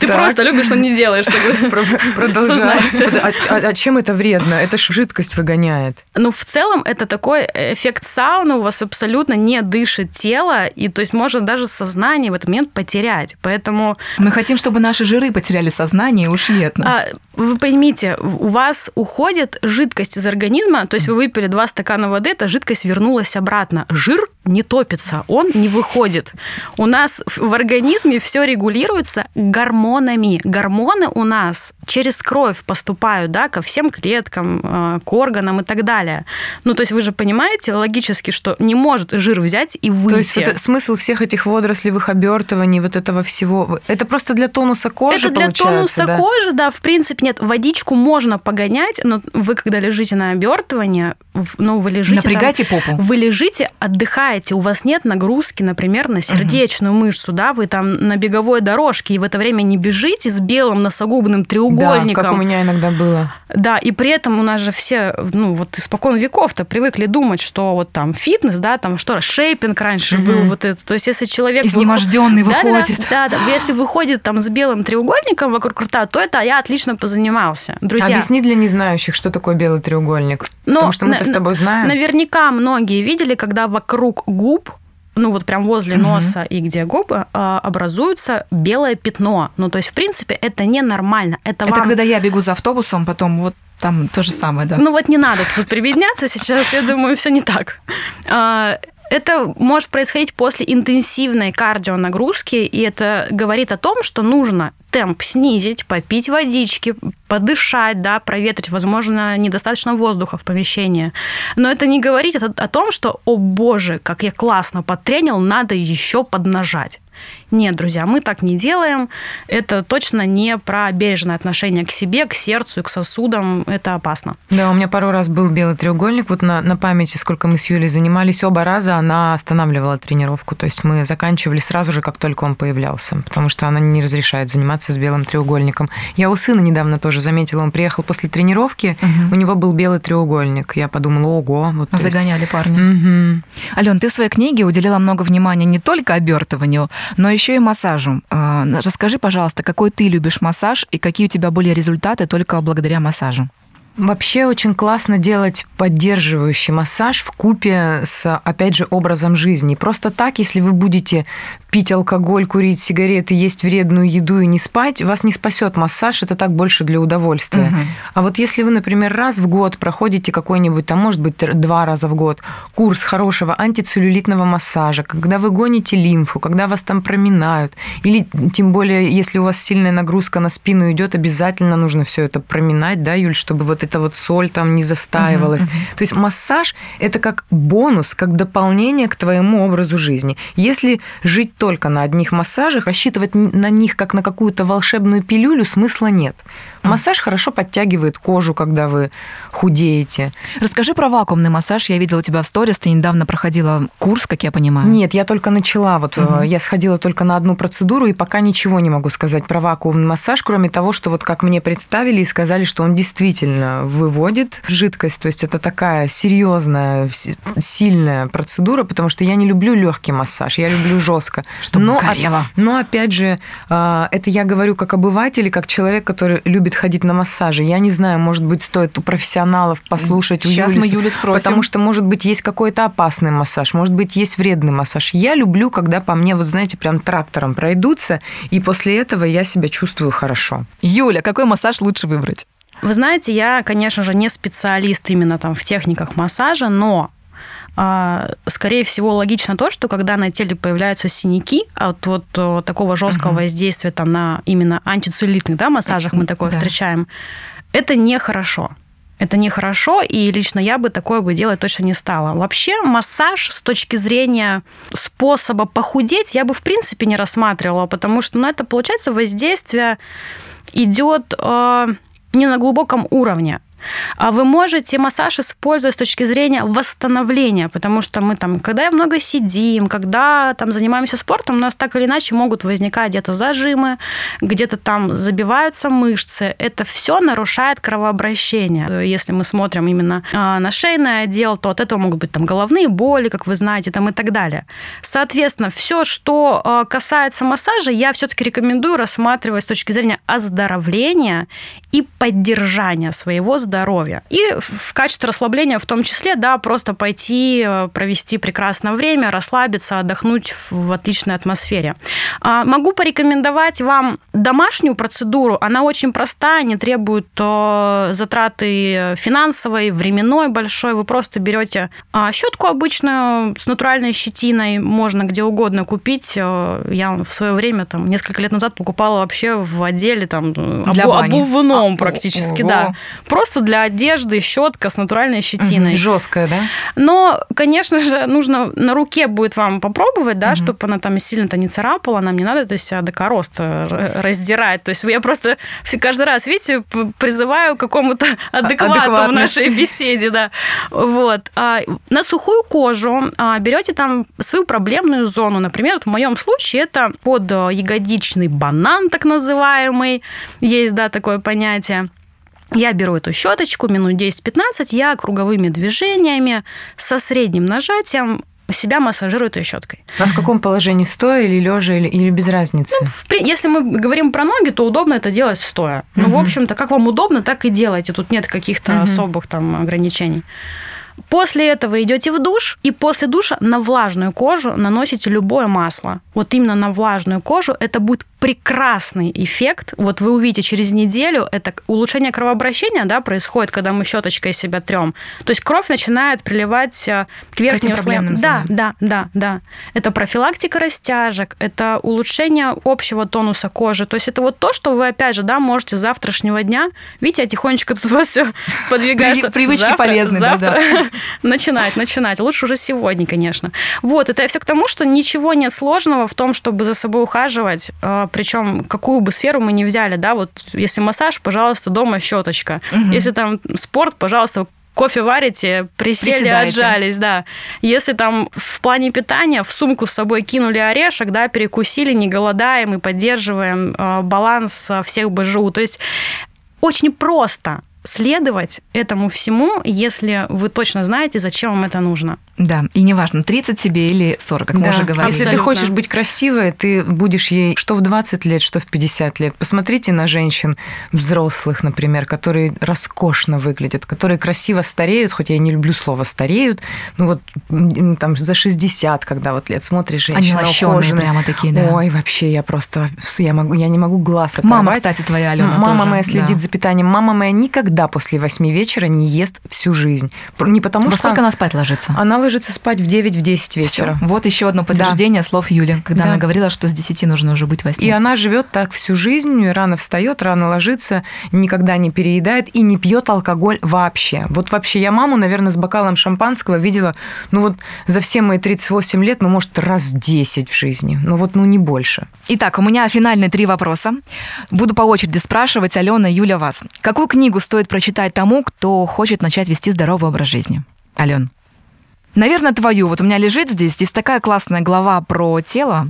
Ты Так. просто любишь, но не делаешь. Продолжай. А, а- а чем это вредно? Это ж жидкость выгоняет. Ну, в целом, это такой эффект сауны, у вас абсолютно не дышит тело, и то есть можно даже сознание в этот момент потерять. Поэтому Мы хотим, чтобы наши жиры потеряли сознание и ушли от нас. а, вы поймите, у вас уходит жидкость из организма, то есть вы выпили два стакана воды, эта жидкость вернулась обратно. Жир не топится, он не выходит. У нас в организме все регулируется гормонами. Гормоны у нас через кровь поступают, да, ко всем клеткам, э, к органам и так далее. Ну, то есть вы же понимаете логически, что не может жир взять и выйти. То есть это смысл всех этих водорослевых обертываний, вот этого всего. Это просто для тонуса кожи Это для тонуса да? кожи, да, в принципе, нет. Водичку можно погонять, но вы, когда лежите на обертывании, ну, вы лежите... там- Напрягайте попу. вы лежите, отдыхаете, у вас нет нагрузки, например, на сердечную мышцу, да, вы там на беговой дорожке, и в это время не бежите с белым носогубным Да, треугольником. как у меня иногда было. Да, и при этом у нас же все, ну, вот испокон веков-то привыкли думать, что вот там фитнес, да, там что, шейпинг раньше Мгм. был, вот это. То есть если человек... Изнеможденный выход- выходит. Да, да, да. Если выходит там с белым треугольником вокруг рта, то это я отлично позанимался. Друзья, Объясни для незнающих, что такое белый треугольник. но Потому что мы-то с тобой знаем. Наверняка многие видели, когда вокруг губ ну вот прям возле носа и где губы а, образуется белое пятно. Ну то есть в принципе это ненормально. Это, Это вам когда я бегу за автобусом, потом вот там то же самое, да. Ну вот не надо тут прибедняться сейчас, я думаю, все не так. Это может происходить после интенсивной кардионагрузки, и это говорит о том, что нужно темп снизить, попить водички, подышать, да, проветрить, возможно, недостаточно воздуха в помещении. Но это не говорит о, о том, что, о боже, как я классно подтренил, надо еще поднажать. Нет, друзья, мы так не делаем. Это точно не про бережное отношение к себе, к сердцу и к сосудам. Это опасно. Да, у меня пару раз был белый треугольник. Вот на, на памяти, сколько мы с Юлей занимались, оба раза она останавливала тренировку. То есть мы заканчивали сразу же, как только он появлялся, потому что она не разрешает заниматься с белым треугольником. Я у сына недавно тоже заметила, он приехал после тренировки, у него был белый треугольник. Я подумала, ого. Вот, то есть- Загоняли парня. Мгм. Ален, ты в своей книге уделила много внимания не только обертыванию, но еще и массажу. А, Расскажи, пожалуйста, какой ты любишь массаж и какие у тебя были результаты только благодаря массажу? Вообще очень классно делать поддерживающий массаж в купе с, опять же, образом жизни. Просто так, если вы будете пить алкоголь, курить сигареты, есть вредную еду и не спать, вас не спасет массаж, это так больше для удовольствия. Мгм. А вот если вы, например, раз в год проходите какой-нибудь, там, может быть, два раза в год, курс хорошего антицеллюлитного массажа, когда вы гоните лимфу, когда вас там проминают, или тем более, если у вас сильная нагрузка на спину идет, обязательно нужно все это проминать, да, Юль, чтобы вот эта вот соль там не застаивалась. То есть массаж – это как бонус, как дополнение к твоему образу жизни. Если жить только на одних массажах, рассчитывать на них как на какую-то волшебную пилюлю смысла нет. Массаж хорошо подтягивает кожу, когда вы худеете. Расскажи про вакуумный массаж. Я видела у тебя в сторис, ты недавно проходила курс, как я понимаю. Нет, я только начала. Вот э, я сходила только на одну процедуру и пока ничего не могу сказать про вакуумный массаж, кроме того, что вот как мне представили и сказали, что он действительно выводит жидкость. То есть это такая серьезная, си- сильная процедура, потому что я не люблю легкий массаж, я люблю жестко. Чтобы но, горело. но опять же, а, это я говорю как обыватель как человек, который любит ходить на массажи. Я не знаю, может быть, стоит у профессионалов послушать. у Сейчас Юли мы Юлю спросим. Потому что, может быть, есть какой-то опасный массаж, может быть, есть вредный массаж. Я люблю, когда по мне, вот знаете, прям трактором пройдутся, и после этого я себя чувствую хорошо. Юля, какой массаж лучше выбрать? Вы знаете, я, конечно же, не специалист именно там в техниках массажа, но скорее всего, логично то, что когда на теле появляются синяки от вот э, такого жесткого воздействия там на именно антицеллюлитных да, массажах мы такое Да. встречаем, это нехорошо. Это нехорошо, и лично я бы такое бы делать точно не стала. Вообще массаж с точки зрения способа похудеть я бы в принципе не рассматривала, потому что ну, это получается воздействие идет э, не на глубоком уровне. А вы можете массаж использовать с точки зрения восстановления, потому что мы там, когда много сидим, когда там занимаемся спортом, у нас так или иначе могут возникать где-то зажимы, где-то там забиваются мышцы. Это все нарушает кровообращение. Если мы смотрим именно а, на шейный отдел, то от этого могут быть там головные боли, как вы знаете, там и так далее. Соответственно, все, что а, касается массажа, я все-таки рекомендую рассматривать с точки зрения оздоровления и поддержания своего здоровья. И в качестве расслабления в том числе, да, просто пойти э, провести прекрасное время, расслабиться, отдохнуть в отличной атмосфере. А, могу порекомендовать вам домашнюю процедуру. Она очень простая, не требует э, затраты финансовой, временной большой. Вы просто берете а, щетку обычную с натуральной щетиной, можно где угодно купить. Э, я в свое время, там, несколько лет назад покупала вообще в отделе там, обу- обувном А, практически, ого. да. Просто для одежды щетка с натуральной щетиной. Жесткая, да? Но, конечно же, нужно на руке будет вам попробовать, да, чтобы она там сильно-то не царапала, нам не надо это себя до короста раздирать. То есть я просто каждый раз, видите, призываю к какому-то адеквату в нашей беседе, да. Вот. А, На сухую кожу а, берете там свою проблемную зону. Например, вот в моем случае это под э, ягодичный банан, так называемый. Есть, да, такое понятие. Я беру эту щеточку минут 10-15, я круговыми движениями со средним нажатием себя массажирую этой щеткой. А в каком положении, стоя или лежа, или, или без разницы? В при- Если мы говорим про ноги, то удобно это делать стоя. Ну, в общем-то, как вам удобно, так и делайте. Тут нет каких-то особых там ограничений. После этого идете в душ, и после душа на влажную кожу наносите любое масло. Вот именно на влажную кожу это будет прекрасный эффект. Вот вы увидите через неделю, это улучшение кровообращения да, происходит, когда мы щеточкой себя трем. То есть кровь начинает приливать э, к верхним слоям. Да, да, да, да. Это профилактика растяжек, это улучшение общего тонуса кожи. То есть это вот то, что вы, опять же, да, можете с завтрашнего дня. Видите, я тихонечко тут у вас все сподвигаю. При- привычки завтра- полезны, да, завтра начинать, начинать. Лучше уже сегодня, конечно. Вот, это все к тому, что ничего нет сложного в том, чтобы за собой ухаживать, причем какую бы сферу мы ни взяли, да, вот если массаж, пожалуйста, дома щеточка. Если там спорт, пожалуйста, кофе варите, присели, Приседаете. отжались, да. Если там в плане питания в сумку с собой кинули орешек, да, перекусили, не голодаем и поддерживаем э, баланс э, всех БЖУ. То есть очень просто следовать этому всему, если вы точно знаете, зачем вам это нужно. Да, и неважно, 30 тебе или 40, как мы Да. уже говорили. Если ты Абсолютно. хочешь быть красивой, ты будешь ей что в 20 лет, что в 50 лет. Посмотрите на женщин взрослых, например, которые роскошно выглядят, которые красиво стареют, хоть я не люблю слово стареют, ну вот там за 60, когда вот лет смотришь, Они женщина лощеные ухоженная. прямо такие, да. Ой, вообще, я просто, я, могу, я не могу глаз оторвать. Мама, кстати, твоя, Алена, Мама тоже, моя следит да. за питанием. Мама моя никогда после 8 вечера не ест всю жизнь. Не потому Во что... сколько она спать ложится? Она ложится спать в 9-10 вечера. Всё. Вот еще одно подтверждение слов Юли, когда Да. она говорила, что с 10 нужно уже быть во сне. И она живет так всю жизнь, рано встает, рано ложится, никогда не переедает и не пьет алкоголь вообще. Вот вообще я маму, наверное, с бокалом шампанского видела, ну вот за все мои 38 лет, ну может раз 10 в жизни, ну вот ну не больше. Итак, у меня финальные три вопроса. Буду по очереди спрашивать, Алена, Юля, вас. Какую книгу стоит прочитать тому, кто хочет начать вести здоровый образ жизни? Ален. Наверное, твою. Вот у меня лежит здесь, здесь такая классная глава про тело.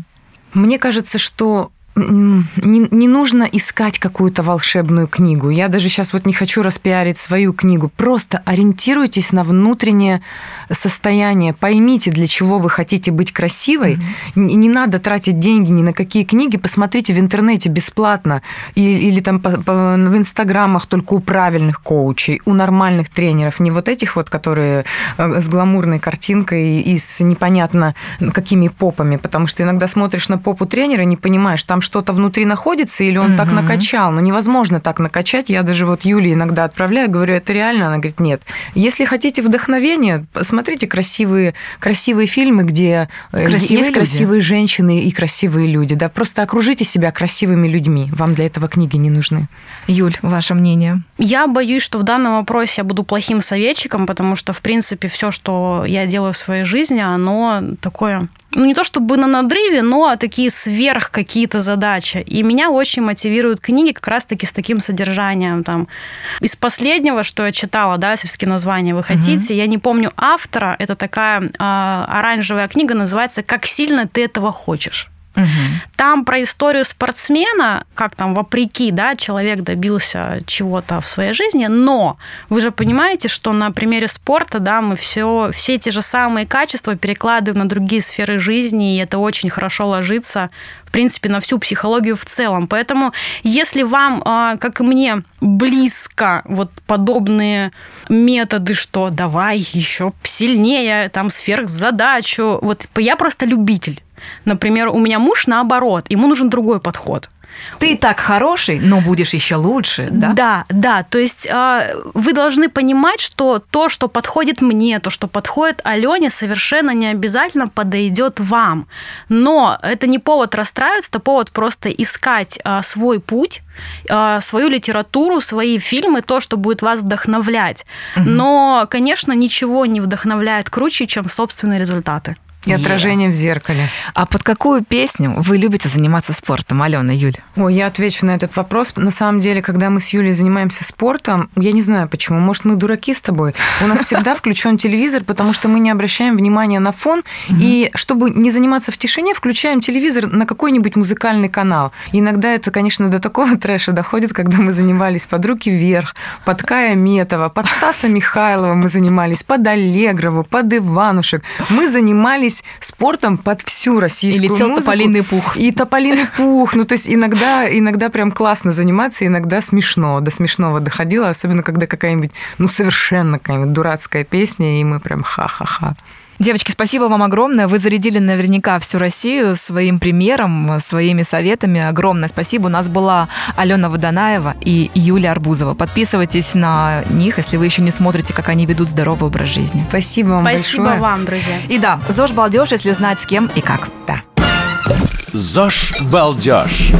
Мне кажется, что не, не нужно искать какую-то волшебную книгу. Я даже сейчас вот не хочу распиарить свою книгу. Просто ориентируйтесь на внутреннее состояние. Поймите, для чего вы хотите быть красивой. Н- Не, надо тратить деньги ни на какие книги. Посмотрите в интернете бесплатно. И- или там по- по- в инстаграмах только у правильных коучей, у нормальных тренеров. Не вот этих вот, которые э, с гламурной картинкой и с непонятно какими попами. Потому что иногда смотришь на попу тренера и не понимаешь, там что-то внутри находится или он так Мгм. накачал. Но невозможно так накачать. Я даже вот Юле иногда отправляю, говорю, это реально? Она говорит, нет. Если хотите вдохновения, посмотрите красивые, красивые фильмы, где э, Красивые есть люди. красивые женщины и красивые люди. Да, просто окружите себя красивыми людьми. Вам для этого книги не нужны. Юль, ваше мнение? Я боюсь, что в данном вопросе я буду плохим советчиком, потому что, в принципе, все, что я делаю в своей жизни, оно такое ну не то чтобы на надрыве, но такие сверх какие-то задачи. И меня очень мотивируют книги как раз-таки с таким содержанием. Там. Из последнего, что я читала, да, все-таки название вы хотите, угу. я не помню автора, это такая э, оранжевая книга, называется «Как сильно ты этого хочешь». Угу. Там про историю спортсмена, как там вопреки, да, человек добился чего-то в своей жизни, но вы же понимаете, что на примере спорта, да, мы все, все эти же самые качества перекладываем на другие сферы жизни, и это очень хорошо ложится, в принципе, на всю психологию в целом. Поэтому, если вам, а, как и мне, близко вот подобные методы, что давай еще сильнее, там, сверхзадачу, вот я просто любитель Например, у меня муж наоборот, ему нужен другой подход. Ты и так хороший, но будешь еще лучше, да? Да, да. То есть э, вы должны понимать, что то, что подходит мне, то, что подходит Алене, совершенно не обязательно подойдет вам. Но это не повод расстраиваться, это повод просто искать э, свой путь, э, свою литературу, свои фильмы, то, что будет вас вдохновлять. Угу. Но, конечно, ничего не вдохновляет круче, чем собственные результаты. И отражение в зеркале. А под какую песню вы любите заниматься спортом, Алена, Юль? Ой, я отвечу на этот вопрос. На самом деле, когда мы с Юлей занимаемся спортом, я не знаю почему, может, мы дураки с тобой, у нас всегда включен телевизор, потому что мы не обращаем внимания на фон, и чтобы не заниматься в тишине, включаем телевизор на какой-нибудь музыкальный канал. иногда это, конечно, до такого трэша доходит, когда мы занимались под руки вверх, под Кая Метова, под Стаса Михайлова мы занимались, под Аллегрову, под Иванушек. Мы занимались занимались спортом под всю российскую И летел музыку. тополиный пух. И тополиный пух. Ну, то есть иногда, иногда прям классно заниматься, иногда смешно. До смешного доходило, особенно когда какая-нибудь, ну, совершенно какая-нибудь дурацкая песня, и мы прям ха-ха-ха. Девочки, спасибо вам огромное. Вы зарядили наверняка всю Россию своим примером, своими советами. Огромное спасибо. У нас была Алена Водонаева и Юлия Арбузова. Подписывайтесь на них, если вы еще не смотрите, как они ведут здоровый образ жизни. Спасибо вам Спасибо большое. вам, друзья. И да, ЗОЖ балдеж, если знать с кем и как. Да. ЗОЖ балдеж.